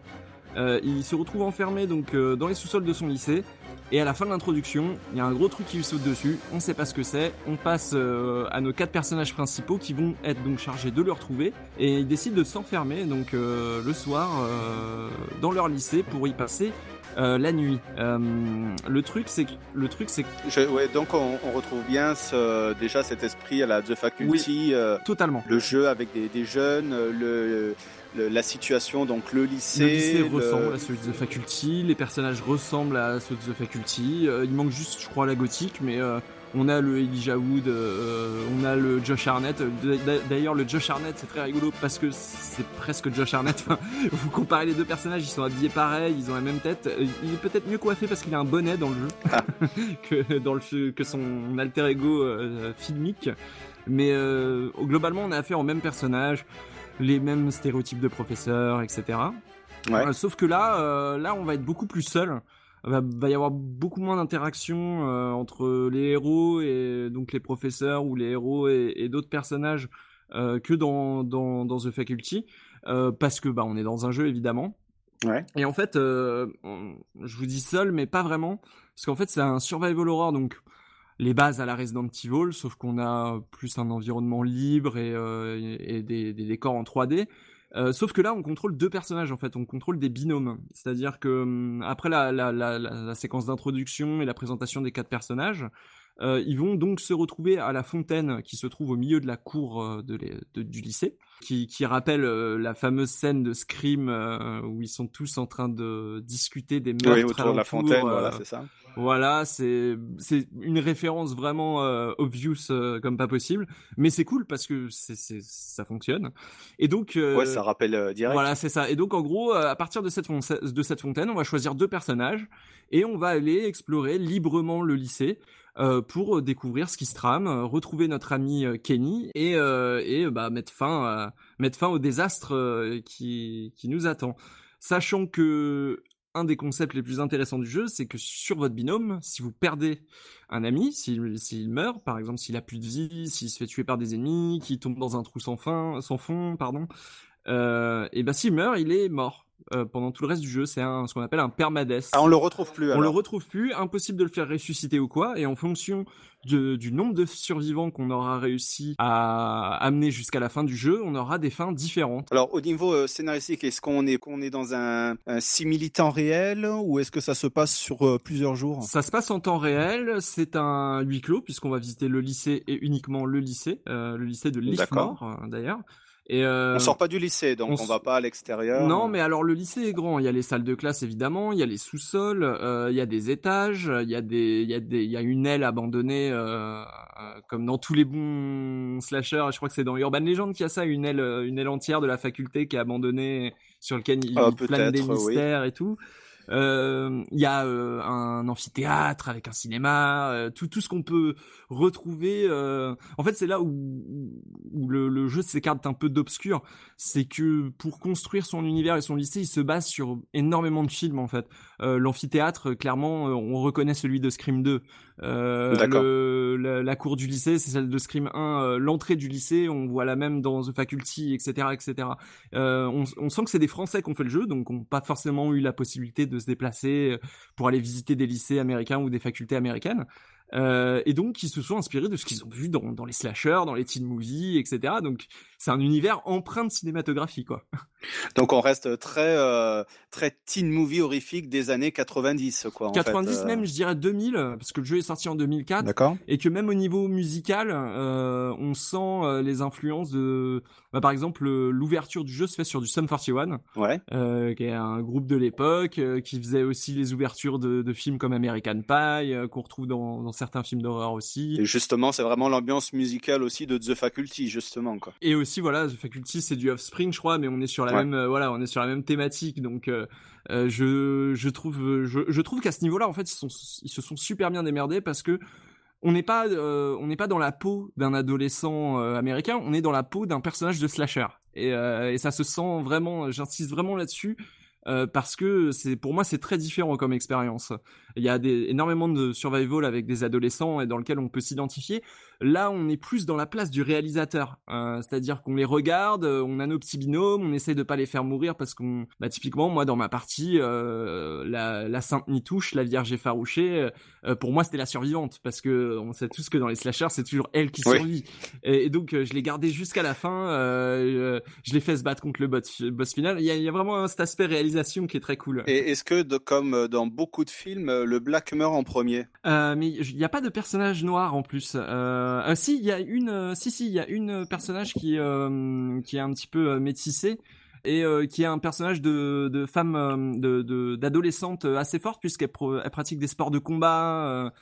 Il se retrouve enfermé donc dans les sous-sols de son lycée. Et à la fin de l'introduction, il y a un gros truc qui lui saute dessus. On sait pas ce que c'est. On passe euh, à nos quatre personnages principaux qui vont être donc chargés de le retrouver. Et ils décident de s'enfermer donc le soir dans leur lycée pour y passer la nuit. le truc, c'est que le truc, c'est ouais, donc on, retrouve bien ce, déjà cet esprit à la The Faculty. totalement. Le jeu avec des, des jeunes, le, la situation, donc le lycée. Le lycée ressemble à celui de The Faculty, les personnages ressemblent à ceux de The Faculty. Euh, il manque juste, je crois, la gothique, mais euh, on a le Elijah Wood, euh, on a le Josh Arnett. D'ailleurs, le Josh Arnett, c'est très rigolo parce que c'est presque Josh Arnett. vous comparez les deux personnages, ils sont habillés pareil, ils ont la même tête. Il est peut-être mieux coiffé parce qu'il a un bonnet dans le jeu que dans le que son alter ego filmique. Mais globalement, on a affaire au même personnage les mêmes stéréotypes de professeurs, etc. Euh, sauf que là, euh, là, on va être beaucoup plus seul. Va, va y avoir beaucoup moins d'interaction euh, entre les héros et donc les professeurs ou les héros et, d'autres personnages que dans, dans, dans The Faculty, parce que bah on est dans un jeu évidemment. Ouais. Et en fait, je vous dis seul, mais pas vraiment, parce qu'en fait c'est un survival horror, donc les bases à la Resident Evil, sauf qu'on a plus un environnement libre et, euh, des, décors en 3D. Euh, sauf que là, on contrôle deux personnages en fait, on contrôle des binômes. C'est-à-dire que hum, après la, séquence d'introduction et la présentation des quatre personnages, euh, ils vont donc se retrouver à la fontaine qui se trouve au milieu de la cour du lycée, qui, rappelle la fameuse scène de Scream où ils sont tous en train de discuter des meurtres oui, autour de la fontaine. voilà, c'est ça. Voilà, c'est c'est une référence vraiment euh, obvious euh, comme pas possible, mais c'est cool parce que c'est ça fonctionne. Et donc euh, ouais, ça rappelle direct. Voilà, c'est ça. Et donc en gros, à partir de cette de cette fontaine, on va choisir deux personnages et on va aller explorer librement le lycée. pour découvrir ce qui se trame, retrouver notre ami Kenny et, et bah, mettre fin mettre fin au désastre qui qui nous attend. Sachant que un des concepts les plus intéressants du jeu, c'est que sur votre binôme, si vous perdez un ami, s'il meurt, par exemple, s'il a plus de vie, s'il se fait tuer par des ennemis, qu'il tombe dans un trou sans fin, sans fond, pardon, euh, et ben s'il meurt, il est mort. Euh, pendant tout le reste du jeu. C'est ce qu'on appelle un permadès. Ah, on le retrouve plus. On le retrouve plus. Impossible de le faire ressusciter ou quoi. Et en fonction du nombre de survivants qu'on aura réussi à amener jusqu'à la fin du jeu, on aura des fins différentes. Alors au niveau euh, scénaristique, est-ce qu'on est qu'on est dans un, un simili-temps réel ou est-ce que ça se passe sur euh, plusieurs jours? Ça se passe en temps réel. C'est un huis clos puisqu'on va visiter le lycée et uniquement le lycée, le lycée de Liffmore d'ailleurs. Et euh, on sort pas du lycée, donc on, va pas à l'extérieur. Non, mais alors le lycée est grand. Il y a les salles de classe évidemment, il y a les sous-sols, euh, il y a des étages, il y a des, il y a des, il y a une aile abandonnée, euh, comme dans tous les bons slashers. Je crois que c'est dans Urban Legend qu'il y a ça, une aile, une aile entière de la faculté qui est abandonnée, sur lequel il, ah, plane des mystères et tout. Euh, il y a euh, un amphithéâtre avec un cinéma, euh, tout tout ce qu'on peut retrouver. En fait, c'est là où, où le, le, jeu s'écarte un peu d'obscur. C'est que pour construire son univers et son lycée, il se base sur énormément de films en fait. L'amphithéâtre, clairement, on reconnaît celui de Scream 2. Euh, la, la, cour du lycée, c'est celle de Scream 1. L'entrée du lycée, on voit la même dans The Faculty, etc., etc. Euh, on, on, sent que c'est des Français qui ont fait le jeu, donc on pas forcément eu la possibilité de se déplacer euh, pour aller visiter des lycées américains ou des facultés américaines. Euh, et donc qui se sont inspirés de ce qu'ils ont vu dans, dans les slashers, dans les teen movies, etc. Donc c'est un univers empreint de cinématographie, quoi. Donc on reste très euh, très teen movie horrifique des années 90, quoi. En 90 fait, euh. même, je dirais 2000, parce que le jeu est sorti en 2004. D'accord. Et que même au niveau musical, euh, on sent euh, les influences de, bah, par exemple, le- l'ouverture du jeu se fait sur du Sum 41, Ouais. euh, qui est un groupe de l'époque, euh, qui faisait aussi les ouvertures de, de films comme American Pie, euh, qu'on retrouve dans, dans certains films d'horreur aussi. Et justement, c'est vraiment l'ambiance musicale aussi de The Faculty, justement, quoi. Et aussi voilà, The Faculty c'est du Offspring je crois, mais on est sur la Ouais. même euh, voilà, on est sur la même thématique donc euh, euh, je je trouve je, je trouve qu'à ce niveau-là en fait ils sont ils se sont super bien démerdés parce que on n'est pas euh, on n'est pas dans la peau d'un adolescent euh, américain, on est dans la peau d'un personnage de slasher et euh, et ça se sent vraiment j'insiste vraiment là-dessus. parce que c'est pour moi c'est très différent comme expérience. Il y a des, énormément de survival avec des adolescents et dans lequel on peut s'identifier. Là, on est plus dans la place du réalisateur, Euh, c'est-à-dire qu'on les regarde, euh, on a nos petits binômes, on essaye de pas les faire mourir parce qu'on, bah typiquement moi dans ma partie, euh, la, la Sainte Nitouche, la Vierge effarouchée, euh, pour moi c'était la survivante parce que on sait tous que dans les slashers c'est toujours elle qui Oui. survit. Et, et donc je l'ai gardée jusqu'à la fin, je l'ai fait se battre contre le boss, boss final. Il y a, il y a vraiment cet aspect réalisation qui est très cool. Et est-ce que, de, comme dans beaucoup de films, le Black meurt en premier Euh, mais il n'y a pas de personnage noir en plus. Euh, euh, si, il y a une, si si, il y a une personnage qui qui est un petit peu métissée et qui est un personnage de de femme euh, de de- d'adolescente assez forte puisqu'elle pratique des sports de combat.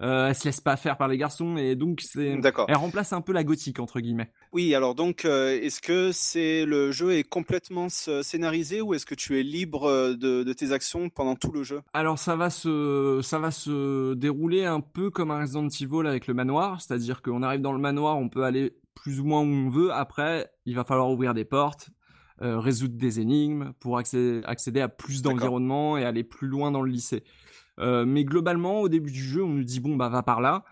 Euh, elle se laisse pas faire par les garçons et donc c'est elle remplace un peu la gothique entre guillemets. Oui, alors donc, euh, est-ce que c'est le jeu est complètement scénarisé ou est-ce que tu es libre euh, de, de tes actions pendant tout le jeu? Alors ça va se ça va se dérouler un peu comme un Resident Evil avec le manoir, c'est-à-dire qu'on arrive dans le manoir, on peut aller plus ou moins où on veut. Après, il va falloir ouvrir des portes, euh, résoudre des énigmes pour accéder, accéder à plus d'environnement et aller plus loin dans le lycée. Euh, mais globalement, au début du jeu, on nous dit bon bah va par là.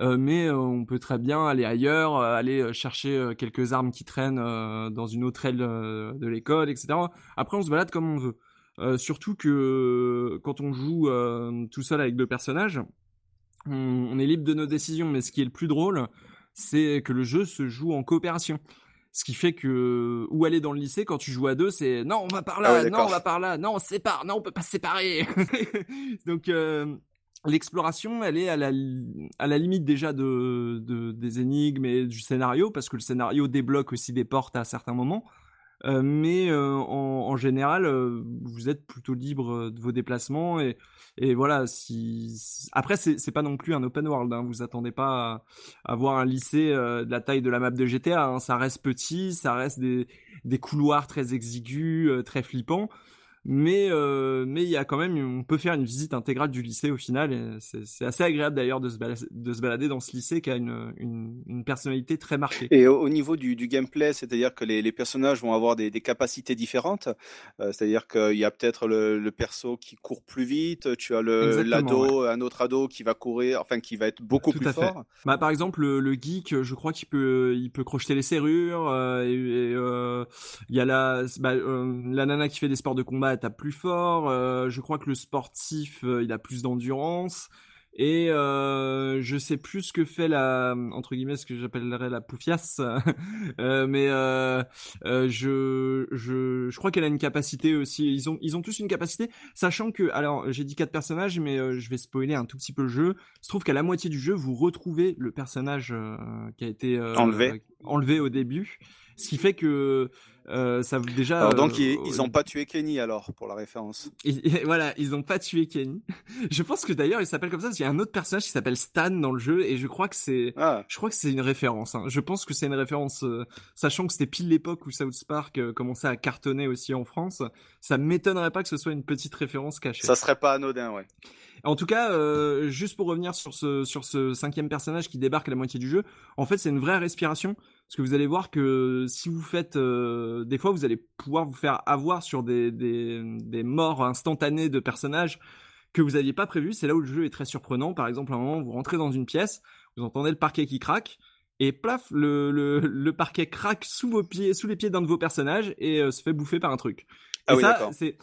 Euh, mais euh, on peut très bien aller ailleurs, aller chercher quelques armes qui traînent dans une autre aile de l'école, etc. Après, on se balade comme on veut. Surtout que quand on joue tout seul avec deux personnages, on, on est libre de nos décisions. Mais ce qui est le plus drôle, c'est que le jeu se joue en coopération. Ce qui fait que où aller dans le lycée quand tu joues à deux, c'est non on va par là, Ah ouais, non on va par là, non on se sépare, non on peut pas se séparer. Donc euh, l'exploration, elle est à la li- à la limite déjà de, de des énigmes et du scénario parce que le scénario débloque aussi des portes à certains moments. Euh, mais euh, en, en général, euh, vous êtes plutôt libre de vos déplacements et, et voilà. Si, après, c'est c'est pas non plus un open world. Hein, vous attendez pas à, à voir un lycée euh, de la taille de la map de GTA. Hein, ça reste petit, ça reste des des couloirs très exigus, euh, très flippants. Mais euh, mais il y a quand même, on peut faire une visite intégrale du lycée au final. C'est assez agréable d'ailleurs de se balader, de se balader dans ce lycée qui a une une, une personnalité très marquée. Et au, au niveau du, du gameplay, c'est-à-dire que les, les personnages vont avoir des, des capacités différentes. Euh, c'est-à-dire qu'il y a peut-être le, le perso qui court plus vite, tu as le l'ado, un autre ado qui va courir, enfin qui va être beaucoup Tout plus à fait. fort. Bah, par exemple, le, le geek, je crois qu'il peut, il peut crocheter les serrures. euh, et et, euh, il y a la, bah, euh, la nana qui fait des sports de combat, elle tape plus fort. euh, je crois que le sportif, euh, il a plus d'endurance. Et euh, je sais plus ce que fait la, entre guillemets, ce que j'appellerais la poufiasse. Euh, mais euh, je, je, je crois qu'elle a une capacité aussi. Ils ont, ils ont tous une capacité, sachant que, alors, j'ai dit quatre personnages, mais je vais spoiler un tout petit peu le jeu. Il se trouve qu'à la moitié du jeu, vous retrouvez le personnage qui a été Enlevé. enlevé au début, ce qui fait que euh, ça vous déjà. Alors donc euh, ils, ils ont pas tué Kenny alors pour la référence. et- et voilà, ils ont pas tué Kenny. Je pense que d'ailleurs il s'appelle comme ça parce qu'il y a un autre personnage qui s'appelle Stan dans le jeu et je crois que c'est Ah, je crois que c'est une référence. Hein. Je pense que c'est une référence, euh, sachant que c'était pile l'époque où South Park euh, commençait à cartonner aussi en France. Ça m'étonnerait pas que ce soit une petite référence cachée. ça serait pas anodin, ouais. En tout cas, euh, juste pour revenir sur ce sur ce cinquième personnage qui débarque à la moitié du jeu, en fait c'est une vraie respiration parce que vous allez voir que si vous faites euh, des fois vous allez pouvoir vous faire avoir sur des des, des morts instantanées de personnages que vous n'aviez pas prévu. C'est là où le jeu est très surprenant. Par exemple, à un moment vous rentrez dans une pièce, vous entendez le parquet qui craque. Et plaf, le, le, le parquet craque sous vos pieds, sous les pieds d'un de vos personnages et euh, se fait bouffer par un truc. Ah et oui, ça, c'est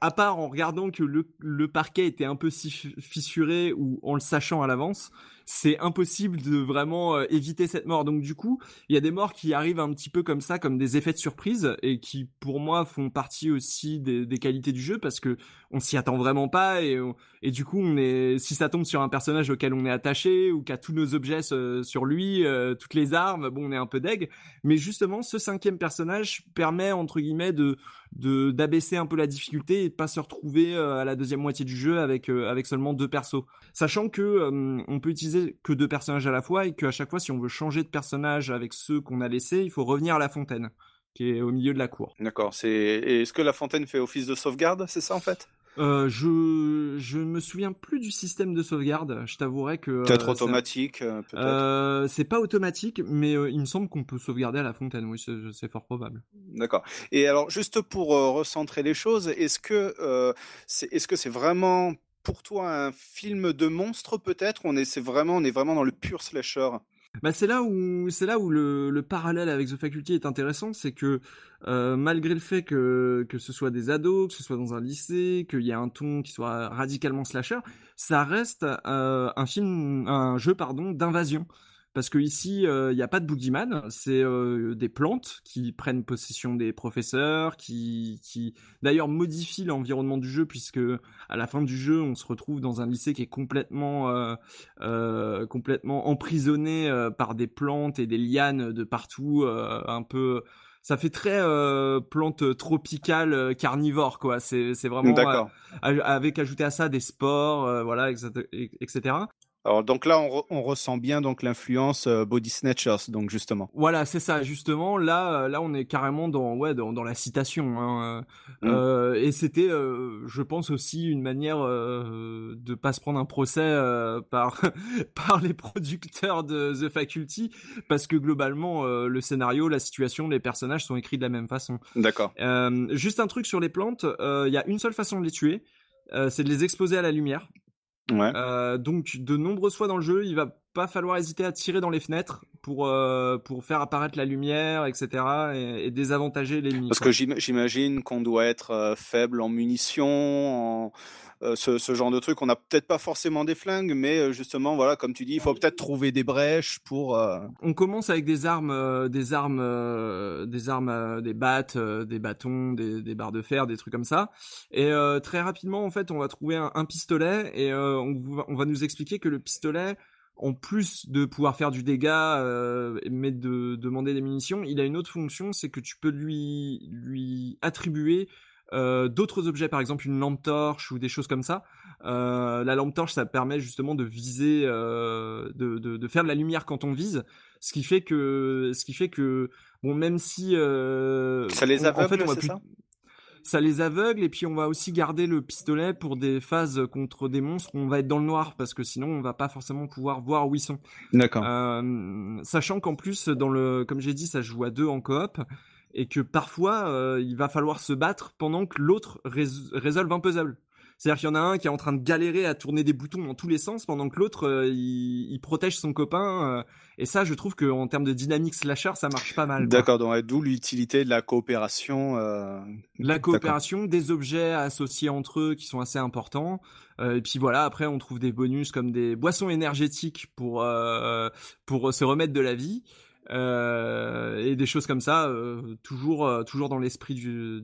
à part en regardant que le, le parquet était un peu fissuré ou en le sachant à l'avance, c'est impossible de vraiment euh, éviter cette mort. Donc du coup, il y a des morts qui arrivent un petit peu comme ça, comme des effets de surprise, et qui pour moi font partie aussi des, des qualités du jeu parce que on s'y attend vraiment pas et, et du coup on est si ça tombe sur un personnage auquel on est attaché ou qui a tous nos objets sur lui, euh, toutes les armes, bon on est un peu deg. Mais justement, ce cinquième personnage permet entre guillemets de de d'abaisser un peu la difficulté et de pas se retrouver euh, à la deuxième moitié du jeu avec avec seulement deux persos, sachant que on peut utiliser que deux personnages à la fois et qu'à chaque fois, si on veut changer de personnage avec ceux qu'on a laissés, il faut revenir à la fontaine qui est au milieu de la cour. D'accord. Est-ce que la fontaine fait office de sauvegarde C'est ça en fait? Euh, je je me souviens plus du système de sauvegarde. Je t'avouerai que euh, peut-être automatique. Euh, peut c'est pas automatique, mais il me semble qu'on peut sauvegarder à la fontaine. Oui, c'est fort probable. D'accord. Et alors juste pour recentrer les choses, est-ce que c'est est-ce que c'est vraiment pour toi un film de monstre peut-être? On est, c'est vraiment, on est vraiment dans le pur slasher. Bah c'est là où c'est là où le, le, parallèle avec The Faculty est intéressant, c'est que euh, malgré le fait que que ce soit des ados, que ce soit dans un lycée, qu'il y ait un ton qui soit radicalement slasher, ça reste euh, un film, un jeu pardon d'invasion parce que ici euh, il n'y a pas de boogeyman, c'est euh, des plantes qui prennent possession des professeurs, qui, qui d'ailleurs modifient l'environnement du jeu puisque à la fin du jeu on se retrouve dans un lycée qui est complètement euh, complètement emprisonné par des plantes et des lianes de partout, un peu ça fait très euh, plante tropicale carnivore quoi. C'est c'est vraiment avec ajouté à ça des sports voilà etc alors donc là, on, on ressent bien donc l'influence euh, Body Snatchers, donc justement. Voilà, c'est ça, justement. Là, euh, là, on est carrément dans ouais dans, dans la citation. Hein. Euh, et c'était, euh, je pense aussi une manière de pas se prendre un procès par par les producteurs de The Faculty, parce que globalement, le scénario, la situation, les personnages sont écrits de la même façon. D'accord. juste un truc sur les plantes. Il y a une seule façon de les tuer, c'est de les exposer à la lumière. Ouais. Euh, donc de nombreuses fois dans le jeu, il va pas falloir hésiter à tirer dans les fenêtres pour euh, pour faire apparaître la lumière, etc. et, et désavantager l'ennemi. Parce que j'imagine qu'on doit être euh, faible en munitions, en, euh, ce, ce, genre de truc. On n'a peut-être pas forcément des flingues, mais euh, justement, voilà, comme tu dis, il faut peut-être trouver des brèches pour. Euh, On commence avec des armes, des armes, des armes, des battes, des bâtons, des, des, barres de fer, des trucs comme ça. Et très rapidement, en fait, on va trouver un, un pistolet et on va, on va nous expliquer que le pistolet en plus de pouvoir faire du dégât, euh, mais de demander des munitions, il a une autre fonction, c'est que tu peux lui lui attribuer euh, d'autres objets, par exemple une lampe torche ou des choses comme ça. Euh, la lampe torche, ça permet justement de viser, euh, de, de, de, faire de la lumière quand on vise, ce qui fait que, ce qui fait que, bon, même si euh, ça les aveugle, en fait, on va plus, ça? Ça les aveugle et puis on va aussi garder le pistolet pour des phases contre des monstres où on va être dans le noir parce que sinon on va pas forcément pouvoir voir où ils sont. D'accord. Euh, sachant qu'en plus dans le, comme j'ai dit, ça joue à deux en coop et que parfois euh, il va falloir se battre pendant que l'autre résolve un puzzle. C'est-à-dire qu'il y en a un qui est en train de galérer à tourner des boutons dans tous les sens pendant que l'autre euh, il, il, protège son copain. Euh, et ça, je trouve qu'en termes de dynamique slasher, ça marche pas mal. D'accord, donc d'où l'utilité de la coopération. Euh... La coopération, des objets associés entre eux qui sont assez importants. Euh, et puis voilà, après on trouve des bonus comme des boissons énergétiques pour pour se remettre de la vie. Euh, et des choses comme ça, euh, toujours euh, toujours dans l'esprit du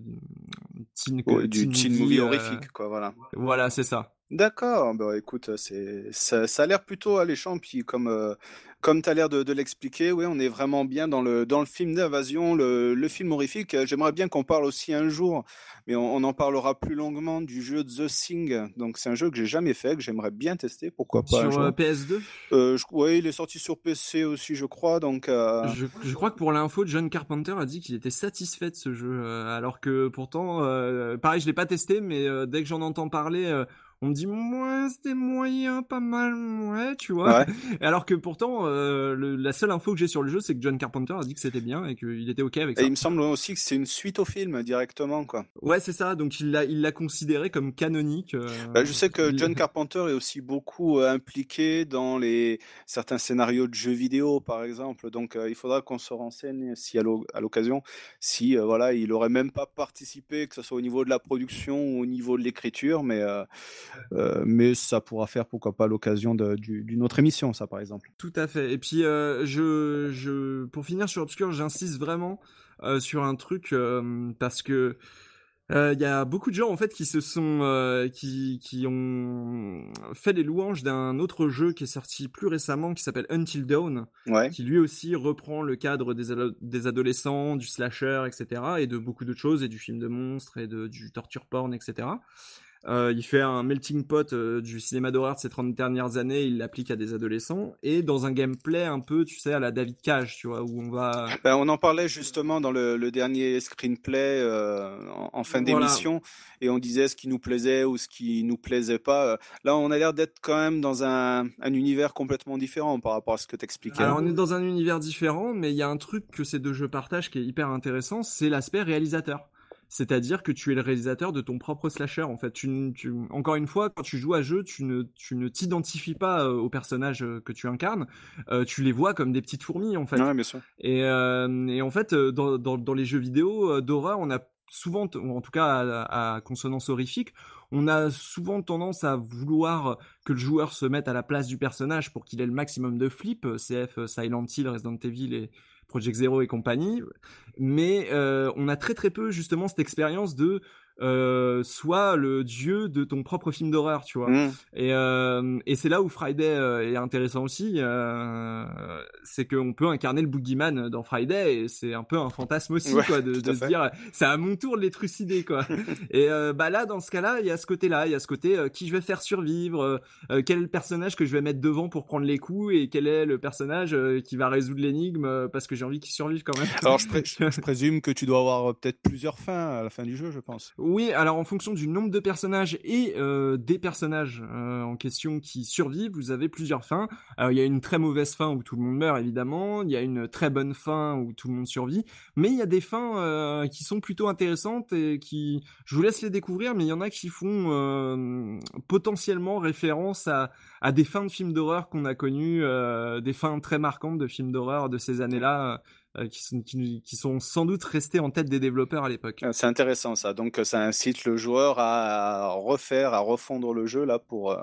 teen, ouais, du teen movie, movie horrifique, quoi, voilà. Voilà, c'est ça. D'accord, bah écoute, c'est ça, ça a l'air plutôt alléchant, puis comme euh, comme tu as l'air de, de l'expliquer, oui, on est vraiment bien dans le dans le film d'invasion, le, le film horrifique. J'aimerais bien qu'on parle aussi un jour, mais on, on, en parlera plus longuement du jeu The Thing. Donc c'est un jeu que j'ai jamais fait, que j'aimerais bien tester, pourquoi pas. Sur PS2 euh, je, Oui, il est sorti sur PC aussi, je crois. Donc euh... je, je, crois que pour l'info, John Carpenter a dit qu'il était satisfait de ce jeu, alors que pourtant, pareil, je l'ai pas testé, mais dès que j'en entends parler on me dit moi c'était moyen, pas mal, ouais, tu vois. Alors que pourtant, euh, la seule info que j'ai sur le jeu, c'est que John Carpenter a dit que c'était bien et qu'il était ok avec ça. Et il me semble aussi que c'est une suite au film directement, quoi. Ouais, c'est ça. Donc il l'a, il l'a considéré comme canonique. Euh, bah, je sais que John Carpenter est aussi beaucoup euh, impliqué dans les certains scénarios de jeux vidéo, par exemple. Donc il faudra qu'on se renseigne si à l'occasion, si voilà, il aurait même pas participé, que ce soit au niveau de la production ou au niveau de l'écriture, mais euh, mais ça pourra faire pourquoi pas l'occasion d'une autre émission, ça par exemple. Tout à fait. Et puis euh, je, je, pour finir sur Obscure, j'insiste vraiment euh, sur un truc parce que il y a beaucoup de gens en fait qui se sont qui, qui ont fait les louanges d'un autre jeu qui est sorti plus récemment qui s'appelle Until Dawn qui lui aussi reprend le cadre des, des adolescents du slasher etc et de beaucoup d'autres choses et du film de monstres et de du torture porn etc euh, il fait un melting pot euh, du cinéma d'horreur de ces 30 dernières années, il l'applique à des adolescents, et dans un gameplay un peu, tu sais, à la David Cage, tu vois, où on va... Ben, on en parlait justement dans le, le dernier screenplay euh, en, fin d'émission, et on disait ce qui nous plaisait ou ce qui nous plaisait pas. Là, on a l'air d'être quand même dans un, un, univers complètement différent par rapport à ce que t'expliquais. Alors, on est dans un univers différent, mais il y a un truc que ces deux jeux partagent qui est hyper intéressant, c'est l'aspect réalisateur c'est-à-dire que tu es le réalisateur de ton propre slasher. En fait, tu, encore une fois, quand tu joues à jeu, tu ne, tu ne t'identifies pas euh, aux personnages euh, que tu incarnes. Euh, tu les vois comme des petites fourmis, en fait. Ouais, bien sûr. Et, et en fait, dans, dans, dans les jeux vidéo d'horreur, on a souvent, ou en tout cas à, à, consonance horrifique, on a souvent tendance à vouloir que le joueur se mette à la place du personnage pour qu'il ait le maximum de flip. CF, Silent Hill, Resident Evil et, Project Zero et compagnie, mais euh, on a très très peu justement cette expérience de euh, soit le dieu de ton propre film d'horreur, tu vois. Mm. Et, euh, et c'est là où Friday euh, est intéressant aussi, euh, c'est qu'on peut incarner le boogeyman dans Friday, et c'est un peu un fantasme aussi, quoi, de, de se dire, c'est à mon tour de les trucider, quoi. et euh, bah là, dans ce cas-là, il y a ce côté-là, il y a ce côté qui je vais faire survivre, quel est le personnage que je vais mettre devant pour prendre les coups, et quel est le personnage qui va résoudre l'énigme parce que j'ai envie qu'il survive quand même. Alors je, je, présume que tu dois avoir peut-être plusieurs fins à la fin du jeu, je pense. Oui, alors en fonction du nombre de personnages et euh, des personnages euh, en question qui survivent, vous avez plusieurs fins. Il y a une très mauvaise fin où tout le monde meurt évidemment, il y a une très bonne fin où tout le monde survit, mais il y a des fins euh, qui sont plutôt intéressantes et qui, je vous laisse les découvrir, mais il y en a qui font potentiellement référence à des fins de films d'horreur qu'on a connues, des fins très marquantes de films d'horreur de ces années-là. Euh, qui, sont, qui, sont sans doute restés en tête des développeurs à l'époque. C'est intéressant ça. Donc ça incite le joueur à refaire, à refondre le jeu là pour euh,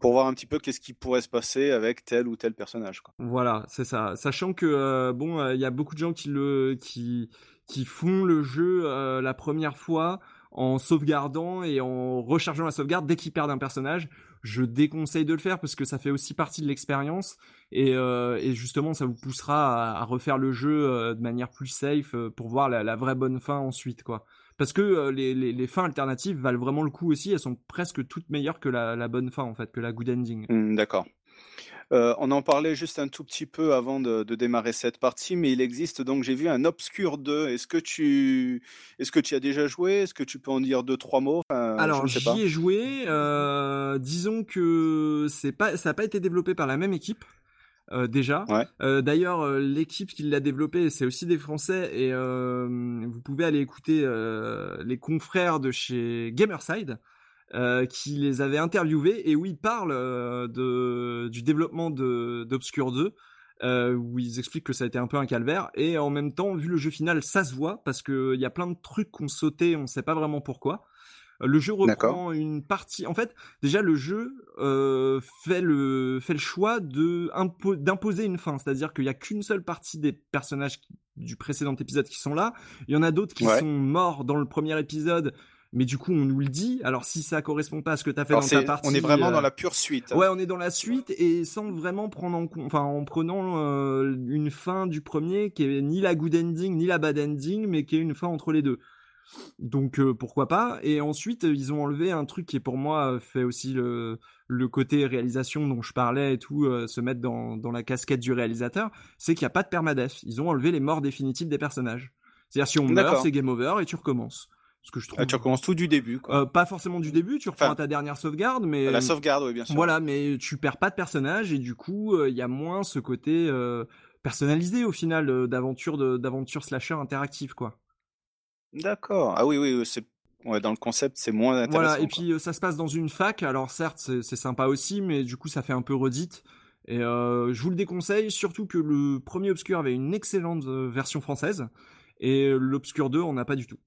pour voir un petit peu qu'est-ce qui pourrait se passer avec tel ou tel personnage. Quoi. Voilà, c'est ça. Sachant que euh, bon, il y a beaucoup de gens qui le qui qui font le jeu la première fois en sauvegardant et en rechargeant la sauvegarde dès qu'ils perdent un personnage je déconseille de le faire parce que ça fait aussi partie de l'expérience et, euh, et, justement ça vous poussera à, refaire le jeu euh, de manière plus safe euh, pour voir la, la, vraie bonne fin ensuite quoi. Parce que les, les, les, fins alternatives valent vraiment le coup aussi, elles sont presque toutes meilleures que la, la bonne fin en fait, que la good ending. Mmh, d'accord. Euh, on en parlait juste un tout petit peu avant de, démarrer cette partie, mais il existe donc, j'ai vu un Obscure 2. Est-ce que tu, est-ce que tu as déjà joué? Est-ce que tu peux en dire deux trois mots? Alors j'y ai joué. Euh, disons que c'est pas, ça n'a pas été développé par la même équipe. Euh, déjà. D'ailleurs, l'équipe qui l'a développé, c'est aussi des Français et vous pouvez aller écouter les confrères de chez Gamerside. Euh, qui les avait interviewés et où ils parlent euh, de, du développement d'Obscure 2. Euh, où ils expliquent que ça a été un peu un calvaire et en même temps vu le jeu final ça se voit parce que il y a plein de trucs qu'on sauté on sait pas vraiment pourquoi le jeu reprend une partie en fait déjà le jeu euh, fait le fait le choix de d'imposer une fin c'est-à-dire qu'il y a qu'une seule partie des personnages du précédent épisode qui sont là il y en a d'autres qui sont morts dans le premier épisode mais du coup on nous le dit. Alors si ça correspond pas à ce que tu as fait dans ta partie, on est vraiment dans euh, la pure suite. Ouais, on est dans la suite et sans vraiment prendre en enfin en prenant euh, une fin du premier qui est ni la good ending ni la bad ending, mais qui est une fin entre les deux. Donc euh, pourquoi pas Et ensuite ils ont enlevé un truc qui pour moi fait aussi le le côté réalisation dont je parlais et tout, se mettre dans, dans la casquette du réalisateur, c'est qu'il n'y a pas de permadeath. Ils ont enlevé les morts définitives des personnages. C'est-à-dire si on meurt, c'est game over et tu recommences. Ce que je trouve. Ah, tu recommences tout du début, quoi. Euh, pas forcément du début, tu reprends Enfin, ta dernière sauvegarde, mais La sauvegarde, oui, bien sûr. voilà, mais tu perds pas de personnage et du coup, euh, il y a moins ce côté euh, personnalisé au final euh, d'aventure d'aventure slasher interactive quoi. D'accord. Ah oui, oui, c'est ouais, dans le concept, c'est moins intéressant. Voilà, et quoi. puis euh, ça se passe dans une fac. Alors certes, c'est sympa aussi, mais du coup, ça fait un peu redite. Et euh, je vous le déconseille, surtout que le premier Obscur avait une excellente euh, version française et l'Obscur 2, on n'a pas du tout.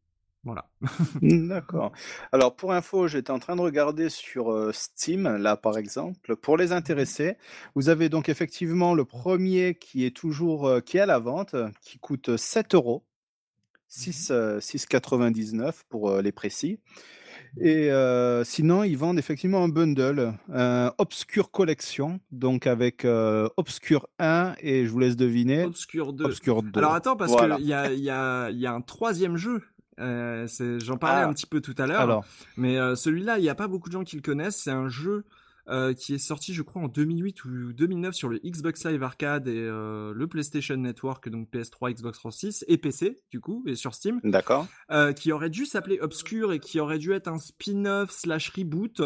Voilà. D'accord. Alors pour info, j'étais en train de regarder sur Steam, là par exemple, pour les intéressés. Vous avez donc effectivement le premier qui est toujours qui est à la vente, qui coûte 7 euros, 6, 6,99 pour euh, les précis. Et euh, sinon, ils vendent effectivement un bundle, un Obscure Collection, donc avec euh, Obscure 1 et je vous laisse deviner, Obscur 2. Obscure 2. Alors attends, parce Voilà. qu'il y a, y, a, y a un troisième jeu. Euh, J'en parlais Ah. un petit peu tout à l'heure. Mais celui-là, il n'y a pas beaucoup de gens qui le connaissent. C'est un jeu euh, qui est sorti, je crois, en 2008 ou 2009 sur le Xbox Live Arcade et euh, le PlayStation Network, donc PS3, Xbox 360 et PC, du coup, et sur Steam, d'accord. euh, qui aurait dû s'appeler Obscure et qui aurait dû être un spin-off slash reboot.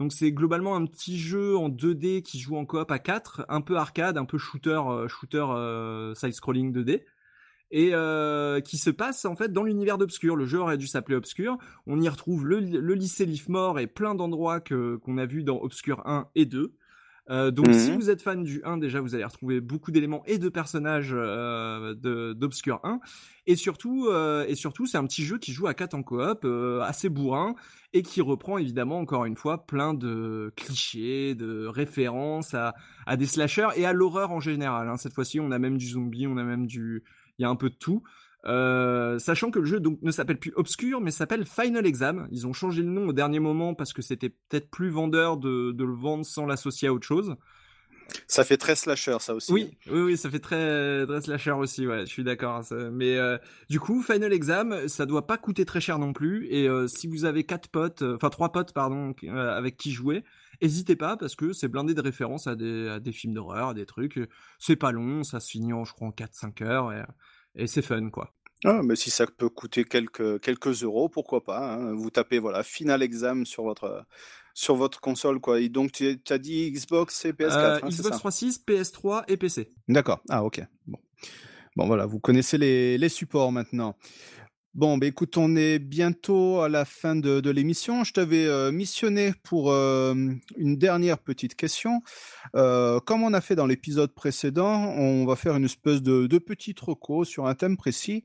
Donc c'est globalement un petit jeu en 2D qui joue en coop à 4, un peu arcade, un peu shooter, euh, shooter euh, side-scrolling 2D et euh, qui se passe en fait dans l'univers d'Obscure. Le jeu aurait dû s'appeler Obscure. On y retrouve le, le lycée Leafmore et plein d'endroits que qu'on a vu dans Obscure 1 et 2. Euh, donc Mhm. si vous êtes fan du 1 déjà vous allez retrouver beaucoup d'éléments et de personnages euh, d'Obscure 1 et surtout euh, et surtout c'est un petit jeu qui joue à 4 en coop assez bourrin et qui reprend évidemment encore une fois plein de clichés de références à à des slashers et à l'horreur en général hein. cette fois-ci on a même du zombie on a même du il y a un peu de tout. Euh, sachant que le jeu donc ne s'appelle plus Obscure, mais s'appelle Final Exam. Ils ont changé le nom au dernier moment parce que c'était peut-être plus vendeur de, de le vendre sans l'associer à autre chose. Ça fait très slasher, ça aussi. Oui, oui, oui, ça fait très, très slasher aussi, ouais, je suis d'accord. Mais euh, du coup, Final Exam, ça doit pas coûter très cher non plus. Et euh, si vous avez quatre potes, enfin trois potes, pardon, avec qui jouer, hésitez pas parce que c'est blindé de références à des, à des films d'horreur, à des trucs. C'est pas long, ça se finit en, je crois, en 4-5 heures et, et c'est fun, quoi. Ah, mais si ça peut coûter quelques, quelques euros, pourquoi pas. hein. Vous tapez voilà, Final Exam sur votre, sur votre console. Quoi. Et donc, tu as dit Xbox et PS4, Euh, hein, Xbox ça 360, PS3 et PC. D'accord. Ah, ok. Bon. bon, voilà, vous connaissez les, les supports maintenant. Bon, ben écoute, on est bientôt à la fin de, de l'émission. Je t'avais euh, missionné pour euh, une dernière petite question. Euh, comme on a fait dans l'épisode précédent, on va faire une espèce de, de petite reco sur un thème précis.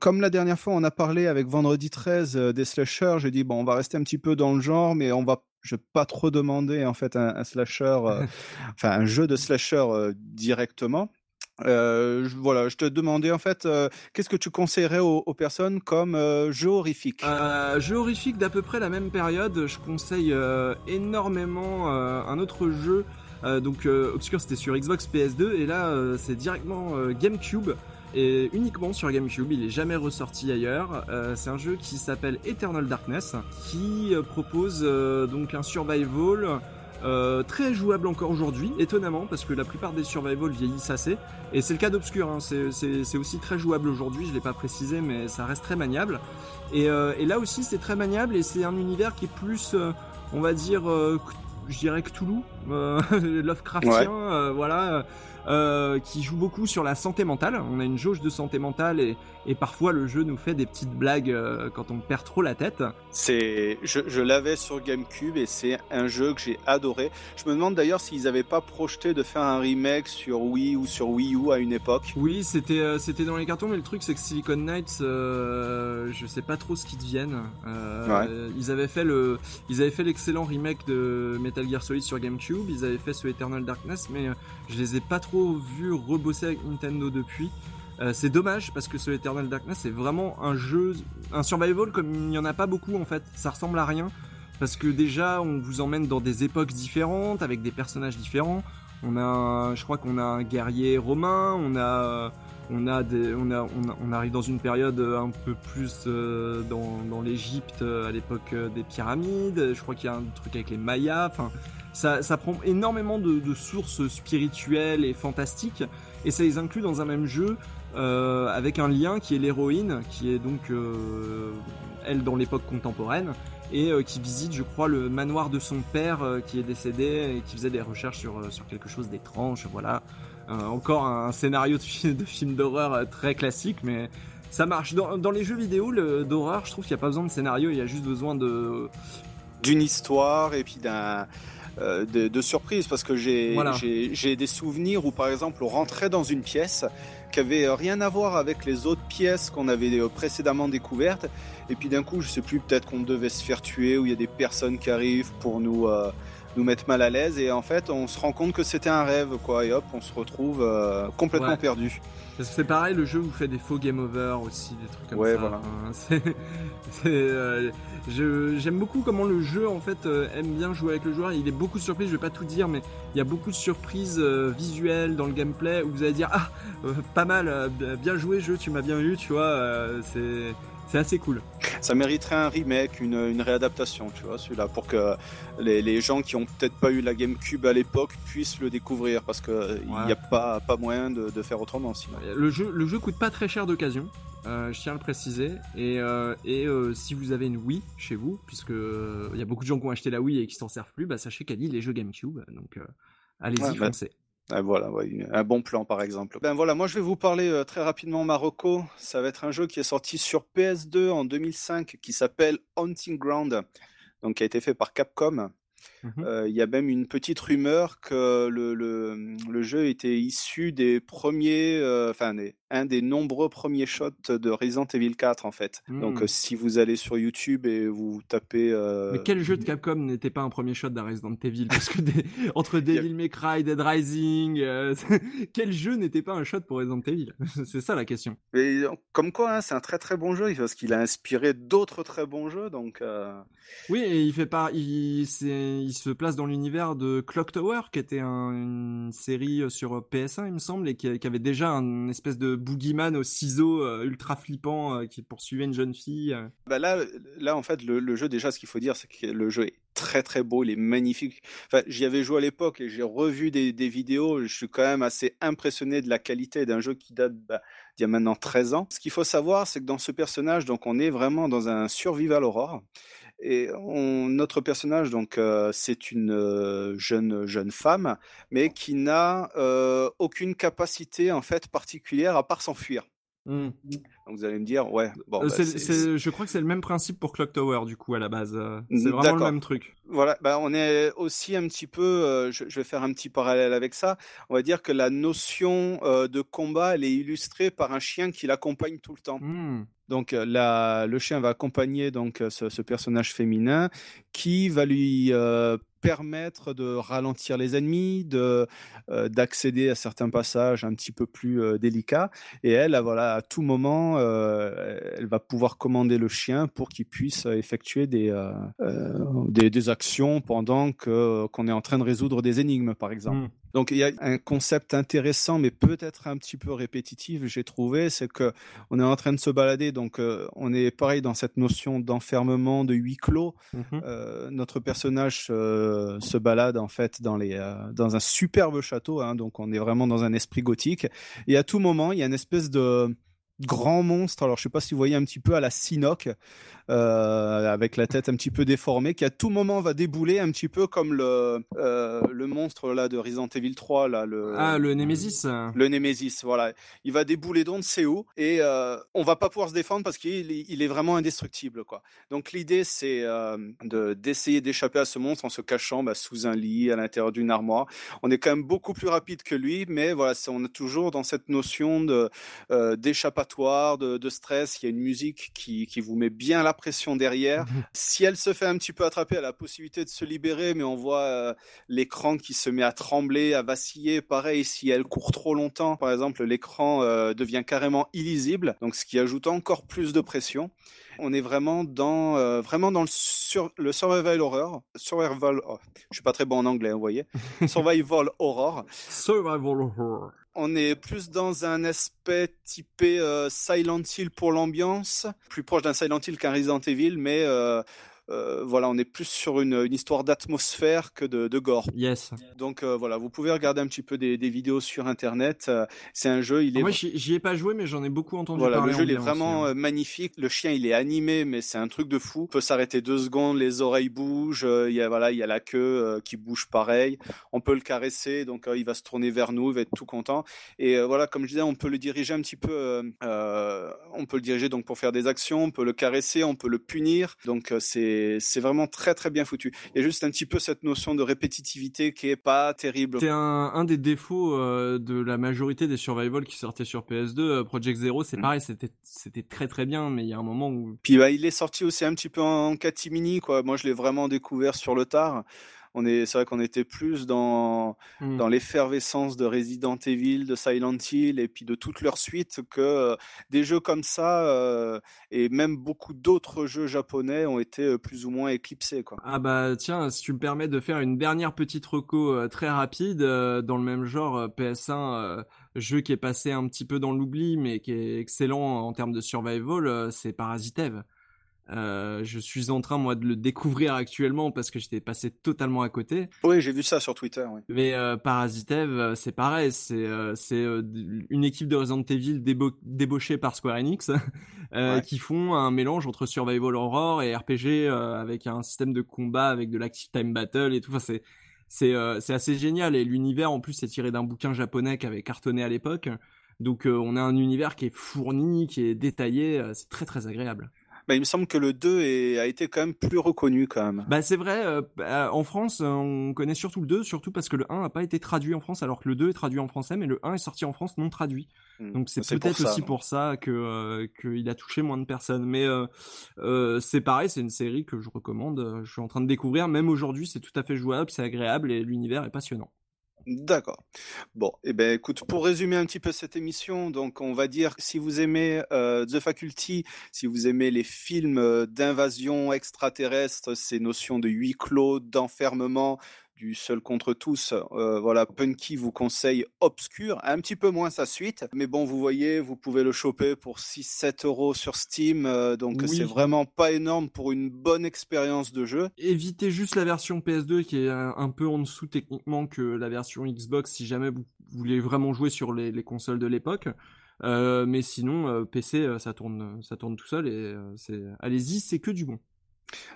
Comme la dernière fois, on a parlé avec Vendredi 13 euh, des slashers, j'ai dit bon, on va rester un petit peu dans le genre, mais on va, je vais pas trop demander en fait un, un slasher, enfin un jeu de slasher directement. Euh, je- voilà, je te demandais en fait, euh, qu'est-ce que tu conseillerais aux, personnes comme euh, jeu horrifique jeu horrifique d'à peu près la même période, je conseille euh, énormément un autre jeu. Donc Obscure c'était sur Xbox PS2 et là c'est directement GameCube et uniquement sur GameCube, il est jamais ressorti ailleurs. C'est un jeu qui s'appelle Eternal Darkness qui propose donc un survival euh, très jouable encore aujourd'hui, étonnamment parce que la plupart des survival vieillissent assez et c'est le cas d'Obscure, hein. c'est aussi très jouable aujourd'hui, je l'ai pas précisé mais ça reste très maniable. Et, euh, et là aussi, c'est très maniable et c'est un univers qui est plus, euh, on va dire, euh, je dirais Cthulhu, euh, Lovecraftien, euh, voilà, euh, qui joue beaucoup sur la santé mentale. On a une jauge de santé mentale et, et parfois le jeu nous fait des petites blagues euh, quand on perd trop la tête. C'est, je, je l'avais sur GameCube et c'est un jeu que j'ai adoré. Je me demande d'ailleurs s'ils n'avaient pas projeté de faire un remake sur Wii ou sur Wii U à une époque. Oui, c'était euh, c'était dans les cartons, mais le truc c'est que Silicon Knights, euh, je sais pas trop ce qu'ils deviennent. Euh, Ils avaient fait le, ils avaient fait l'excellent remake de Metal Gear Solid sur GameCube. Ils avaient fait ce Eternal Darkness, mais je les ai pas trop vus rebosser avec Nintendo depuis. Euh, c'est dommage parce que ce Eternal Darkness c'est vraiment un jeu, un survival comme il n'y en a pas beaucoup en fait. Ça ressemble à rien parce que déjà on vous emmène dans des époques différentes avec des personnages différents. On a, un- je crois qu'on a un guerrier romain, on a, on a des, on a, on, on arrive dans une période un peu plus euh, dans, dans l'Égypte euh, à l'époque euh, des pyramides. Je crois qu'il y a un truc avec les Mayas. Enfin, ça, ça prend énormément de, de sources spirituelles et fantastiques. et ça les inclut dans un même jeu avec un lien qui est l'héroïne, qui est donc elle dans l'époque contemporaine et qui visite, je crois, le manoir de son père qui est décédé et qui faisait des recherches sur, sur quelque chose d'étrange. Voilà, encore un scénario de, de film d'horreur très classique, mais ça marche. Dans, les jeux vidéo d'horreur, je trouve qu'il n'y a pas besoin de scénario, il y a juste besoin de d'une histoire et puis d'un euh, de, surprise parce que j'ai des souvenirs où par exemple on rentrait dans une pièce qui avait rien à voir avec les autres pièces qu'on avait euh, précédemment découvertes et puis d'un coup je sais plus peut-être qu'on devait se faire tuer ou il y a des personnes qui arrivent pour nous euh, nous mettre mal à l'aise et en fait on se rend compte que c'était un rêve quoi et hop on se retrouve complètement perdu. C'est pareil, le jeu vous fait des faux game over aussi, des trucs comme ouais, ça. Voilà. Euh, j'aime beaucoup comment le jeu en fait euh, aime bien jouer avec le joueur. Il est beaucoup de surprises, je vais pas tout dire, mais il y a beaucoup de surprises euh, visuelles dans le gameplay où vous allez dire ah pas mal, bien joué jeu, tu m'as bien eu, tu vois. c'est c'est assez cool. Ça mériterait un remake, une, une réadaptation, tu vois, celui-là, pour que les, les gens qui ont peut-être pas eu la GameCube à l'époque puissent le découvrir, parce qu'il n'y a pas, pas moyen de, de faire autrement sinon. Le jeu, le jeu coûte pas très cher d'occasion. Euh, je tiens à le préciser. Et, euh, et euh, si vous avez une Wii chez vous, puisque il y a beaucoup de gens qui ont acheté la Wii et qui s'en servent plus, bah, sachez qu'elle lit les jeux GameCube. Donc allez-y, bah, foncez. Ah, voilà, un bon plan par exemple. Ben voilà, moi je vais vous parler euh, très rapidement Marocco. Ça va être un jeu qui est sorti sur PS2 en 2005 qui s'appelle Hunting Ground, donc qui a été fait par Capcom. Mmh euh, il y a même une petite rumeur que le, le, le jeu était issu des premiers, euh, enfin un des nombreux premiers shots de Resident Evil 4 en fait. Donc mmh. si vous allez sur YouTube et vous tapez. Mais quel jeu de Capcom n'était pas un premier shot d'un Resident Evil? Parce que entre Devil May Cry, Dead Rising, quel jeu n'était pas un shot pour Resident Evil? C'est ça la question. Et, comme quoi, hein, c'est un très très bon jeu parce qu'il a inspiré d'autres très bons jeux. Donc. Oui, et il fait pas, il, il se place dans l'univers de Clock Tower, qui était une série euh, sur PS1, il me semble, et qui, avait déjà un espèce de boogeyman au ciseau euh, ultra flippant euh, qui poursuivait une jeune fille. Bah là, là, en fait, le, jeu, déjà, ce qu'il faut dire, c'est que le jeu est très très beau, il est magnifique. Enfin, j'y avais joué à l'époque et j'ai revu des, vidéos. Je suis quand même assez impressionné de la qualité d'un jeu qui date bah, d'il y a maintenant 13 ans. Ce qu'il faut savoir, c'est que dans ce personnage, donc on est vraiment dans un survival horror. Et notre personnage, donc, euh, c'est une euh, jeune jeune femme, mais qui n'a euh, aucune capacité en fait particulière à part s'enfuir. Mmh. Donc vous allez me dire, ouais. Bon, bah, je crois que c'est le même principe pour Clock Tower du coup à la base. C'est vraiment le même truc. Voilà, bah, on est aussi un petit peu, je, vais faire un petit parallèle avec ça. On va dire que la notion de combat, elle est illustrée par un chien qui l'accompagne tout le temps. Mmh. Donc la, le chien va accompagner donc ce, ce personnage féminin qui va lui euh, permettre de ralentir les ennemis, euh, d'accéder à certains passages un petit peu plus euh, délicats. Et elle, voilà, à tout moment, elle va pouvoir commander le chien pour qu'il puisse effectuer des, des, des actions pendant que qu'on est en train de résoudre des énigmes, par exemple. Mmh. Donc il y a un concept intéressant, mais peut-être un petit peu répétitif, j'ai trouvé, c'est que on est en train de se balader, donc euh, on est pareil dans cette notion d'enfermement, de huis clos. Mmh euh, notre personnage euh, se balade en fait dans les dans un superbe château, hein, donc on est vraiment dans un esprit gothique. Et à tout moment, il y a une espèce de grand monstre. Alors, je sais pas si vous voyez un petit peu à la Sinoc, euh, avec la tête un petit peu déformée, qui à tout moment va débouler un petit peu comme le euh, le monstre là de Resident Evil 3 là le ah le Nemesis. Le Nemesis, voilà. Il va débouler d'on ne sait où? Et euh, on va pas pouvoir se défendre parce qu'il il est vraiment indestructible quoi. Donc l'idée c'est euh, de d'essayer d'échapper à ce monstre en se cachant bah, sous un lit, à l'intérieur d'une armoire. On est quand même beaucoup plus rapide que lui, mais voilà, on est toujours dans cette notion de euh, de, de stress. Il y a une musique qui qui vous met bien la pression derrière. si elle se fait un petit peu attraper, elle a la possibilité de se libérer, mais on voit euh, l'écran qui se met à trembler, à vaciller. Pareil, si elle court trop longtemps, par exemple, l'écran euh, devient carrément illisible, donc ce qui ajoute encore plus de pression. On est vraiment dans euh, vraiment dans le, sur, le survival horror. Survival, oh, je suis pas très bon en anglais, vous voyez. Survival horror. Survival horror on est plus dans un aspect typé euh, Silent Hill pour l'ambiance, plus proche d'un Silent Hill qu'un Resident Evil, mais euh, voilà, on est plus sur une, une histoire d'atmosphère que de, de, gore. Yes. Donc voilà, vous pouvez regarder un petit peu des, des vidéos sur internet. c'est un jeu, il est. Moi, j'y ai pas joué, mais j'en ai beaucoup entendu voilà, parler. Le jeu, il est aussi, vraiment magnifique. Le chien, il est animé, mais c'est un truc de fou. Il peut s'arrêter deux secondes, les oreilles bougent. Il y a voilà, il y a la queue qui bouge pareil. On peut le caresser, donc il va se tourner vers nous, il va être tout content. Et voilà, comme je disais, on peut le diriger un petit peu. on peut le diriger donc pour faire des actions, on peut le caresser, on peut le punir. Donc c'est c'est vraiment très très bien foutu. Il y a juste un petit peu cette notion de répétitivité qui est pas terrible. C'est un, un des défauts euh, de la majorité des survival qui sortaient sur PS2. Euh, Project Zero, c'est Mm. pareil, c'était c'était très très bien, mais il y a un moment où Puis bah, il est sorti aussi un petit peu en catimini quoi. Moi je l'ai vraiment découvert sur le tard. On est, c'est vrai qu'on était plus dans Mm. dans l'effervescence de Resident Evil, de Silent Hill et puis de toutes leurs suites que euh, des jeux comme ça euh, et même beaucoup d'autres jeux japonais ont été euh, plus ou moins éclipsés quoi. Ah bah tiens, si tu me permets de faire une dernière petite reco très rapide dans le même genre euh, PS1, euh, jeu qui est passé un petit peu dans l'oubli mais qui est excellent en termes de survival, c'est Parasite Eve. Euh, je suis en train moi de le découvrir actuellement parce que j'étais passé totalement à côté. Oui, j'ai vu ça sur Twitter. Oui. Mais euh, Parasite Eve, euh, c'est pareil, c'est euh, c'est une équipe de Resident Evil débo débauchée par Square Enix Ouais. qui font un mélange entre survival horror et RPG avec un système de combat avec de l'active time battle et tout. Enfin, c'est c'est c'est assez génial et l'univers en plus est tiré d'un bouquin japonais qui avait cartonné à l'époque. Donc on a un univers qui est fourni, qui est détaillé, c'est très très agréable. Bah, il me semble que le 2 est- a été quand même plus reconnu quand même. Bah c'est vrai, euh, bah, en France, euh, on connaît surtout le 2, surtout parce que le 1 n'a pas été traduit en France, alors que le 2 est traduit en français, mais le 1 est sorti en France non traduit. Hmm. Donc c'est C'est peut-être aussi non. pour ça que euh, qu'il a touché moins de personnes. Mais euh, euh, c'est pareil, c'est une série que je recommande. euh, Je suis en train de découvrir, même aujourd'hui, c'est tout à fait jouable, c'est agréable et l'univers est passionnant. D'accord. Bon, et ben écoute, pour résumer un petit peu cette émission, donc on va dire si vous aimez euh, The Faculty, si vous aimez les films euh, d'invasion extraterrestre, ces notions de huis clos, d'enfermement, du seul contre tous, euh, voilà, Punky vous conseille Obscure, un petit peu moins sa suite, mais bon, vous voyez, vous pouvez le choper pour 6-7 euros sur Steam, euh, donc Oui. c'est vraiment pas énorme pour une bonne expérience de jeu. Évitez juste la version PS2 qui est un, un peu en dessous techniquement que la version Xbox si jamais vous voulez vraiment jouer sur les, les consoles de l'époque. Euh, mais sinon, euh, PC, ça tourne, ça tourne tout seul et c'est, allez-y, c'est que du bon.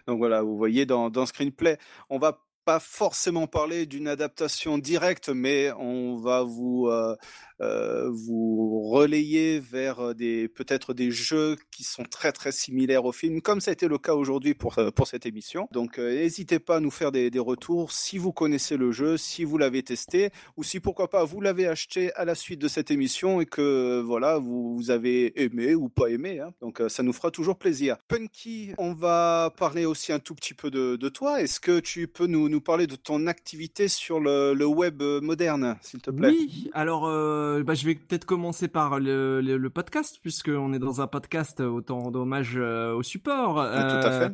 Donc voilà, vous voyez dans, dans Screenplay, on va pas forcément parler d'une adaptation directe, mais on va vous euh, vous relayer vers euh, des peut-être des jeux qui sont très très similaires au film, comme ça a été le cas aujourd'hui pour euh, pour cette émission. Donc euh, n'hésitez pas à nous faire des, des retours si vous connaissez le jeu, si vous l'avez testé, ou si pourquoi pas vous l'avez acheté à la suite de cette émission et que voilà vous, vous avez aimé ou pas aimé. Hein. Donc euh, ça nous fera toujours plaisir. Punky, on va parler aussi un tout petit peu de, de toi. Est-ce que tu peux nous, nous parler de ton activité sur le, le web euh, moderne, s'il te plaît? Oui, alors euh, bah, je vais peut-être commencer par le, le, le podcast, puisqu'on est dans un podcast, euh, autant d'hommage euh, au support. tout à fait.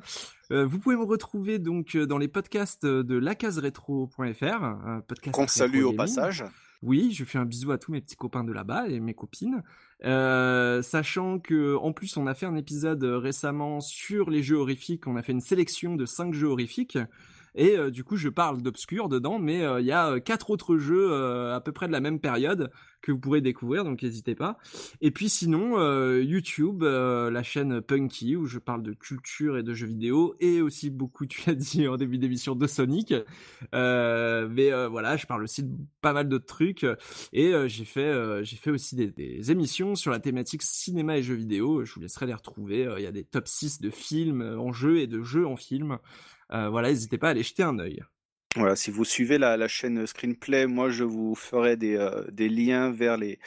Euh, vous pouvez me retrouver donc euh, dans les podcasts de lacaseretro.fr, un podcast Qu'on salue au passage. Oui, je fais un bisou à tous mes petits copains de là-bas et mes copines. Euh, sachant que en plus on a fait un épisode euh, récemment sur les jeux horrifiques, on a fait une sélection de cinq jeux horrifiques. Et euh, du coup, je parle d'Obscure dedans, mais euh, il y a euh, quatre autres jeux à peu près de la même période que vous pourrez découvrir, donc n'hésitez pas. Et puis sinon, YouTube, la chaîne Punky, où je parle de culture et de jeux vidéo, et aussi beaucoup, tu as dit en début d'émission, de Sonic. Mais voilà, je parle aussi de pas mal d'autres trucs. Et j'ai fait, j'ai fait aussi des, des émissions sur la thématique cinéma et jeux vidéo. Je vous laisserai les retrouver. Il y a des top 6 de films en jeu et de jeux en film. Euh, voilà, n'hésitez pas à aller jeter un œil. Voilà, si vous suivez la, la chaîne Screenplay, moi je vous ferai des, euh, des liens vers les,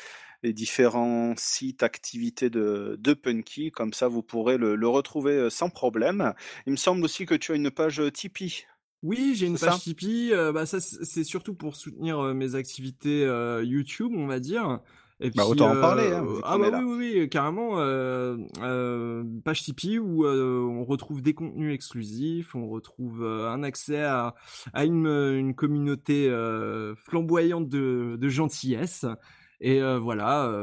les différents sites, activités de, de Punky, comme ça vous pourrez le, le retrouver euh, sans problème. Il me semble aussi que tu as une page Tipeee. Oui, j'ai une page ça? Tipeee. euh, bah ça, c'est surtout pour soutenir euh, mes activités YouTube, on va dire. Et Bah, puis, autant en euh, parler, hein, ah bah oui, oui, oui, carrément. Euh, euh, page Tipeee où on retrouve des contenus exclusifs, on retrouve un accès à, à une, une communauté flamboyante de, de gentillesse. Et voilà,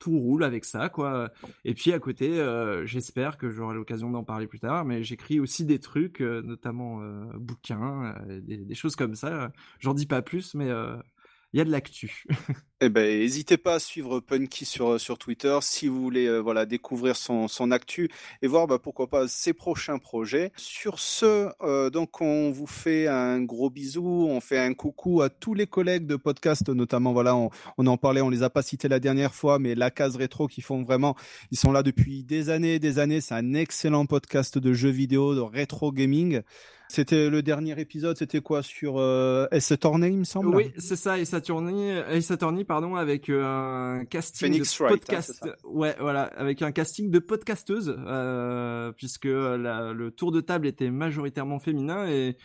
tout roule avec ça, quoi. Et puis à côté, j'espère que j'aurai l'occasion d'en parler plus tard, mais j'écris aussi des trucs, notamment bouquins, des, des, choses comme ça. J'en dis pas plus, mais il y a de l'actu. eh ben, n'hésitez pas à suivre Punky sur, euh, sur Twitter si vous voulez euh, voilà, découvrir son, son actu et voir bah, pourquoi pas ses prochains projets. Sur ce, euh, donc on vous fait un gros bisou, on fait un coucou à tous les collègues de podcast, notamment voilà, on, on en parlait, on les a pas cités la dernière fois, mais la case rétro qui font vraiment, ils sont là depuis des années, des années. C'est un excellent podcast de jeux vidéo, de rétro gaming. C'était le dernier épisode, c'était quoi sur euh, Attorney, il me semble? Oui, c'est ça, S Attorney, pardon, avec euh, un casting de hein, podcast. ouais, voilà, avec un casting de podcasteuse, euh, puisque la, le tour de table était majoritairement féminin et,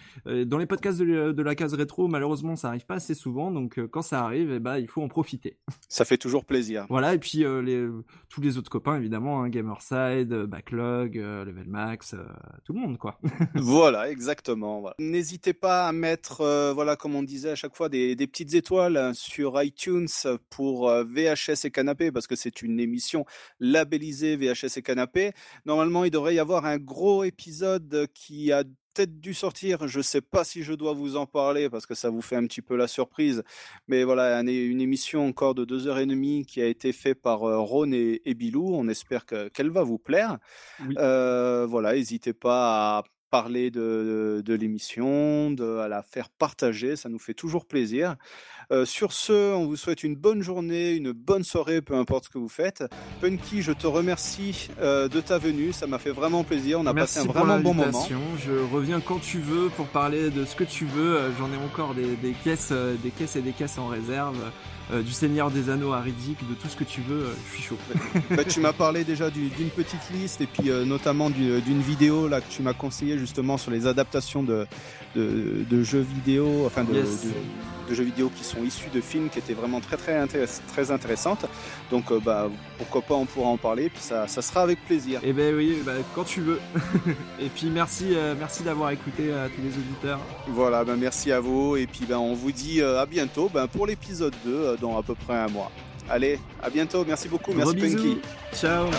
dans les podcasts de, la case rétro, malheureusement, ça arrive pas assez souvent, donc quand ça arrive, eh ben, il faut en profiter. Ça fait toujours plaisir. Voilà, et puis les, tous les autres copains, évidemment, hein, Gamerside, Backlog, Level Max, tout le monde, quoi. voilà, exactement. Exactement. N'hésitez pas à mettre, euh, voilà, comme on disait à chaque fois, des, petites étoiles hein, sur iTunes pour euh, VHS et Canapé, parce que c'est une émission labellisée VHS et Canapé. Normalement, il devrait y avoir un gros épisode qui a peut-être dû sortir. Je ne sais pas si je dois vous en parler parce que ça vous fait un petit peu la surprise. Mais voilà, une émission encore de deux heures et demie qui a été faite par euh, Ron et, Bilou. On espère qu'elle va vous plaire. voilà, n'hésitez pas à parler de, de, l'émission, de à la faire partager, ça nous fait toujours plaisir. Euh, sur ce, on vous souhaite une bonne journée, une bonne soirée, peu importe ce que vous faites. Punky, je te remercie euh, de ta venue, ça m'a fait vraiment plaisir, on a passé un vraiment bon moment. Je reviens quand tu veux pour parler de ce que tu veux, euh, j'en ai encore des, des caisses, des caisses et des caisses en réserve. Euh, du Seigneur des Anneaux à Riddick, de tout ce que tu veux, euh, je suis chaud. bah, tu m'as parlé déjà d'une petite liste et puis euh, notamment d'une vidéo là que tu m'as conseillé justement sur les adaptations de, de, jeux vidéo, enfin de, de, jeux vidéo qui sont issus de films qui étaient vraiment très très, intéress très intéressantes. Donc bah pourquoi pas on pourra en parler, puis ça, ça sera avec plaisir. Et eh ben oui, bah, quand tu veux. et puis merci merci d'avoir écouté à tous les auditeurs. Voilà, ben merci à vous et puis ben on vous dit à bientôt ben, pour l'épisode 2 dans à peu près un mois. Allez, à bientôt. Merci beaucoup. Merci Punky. Ciao.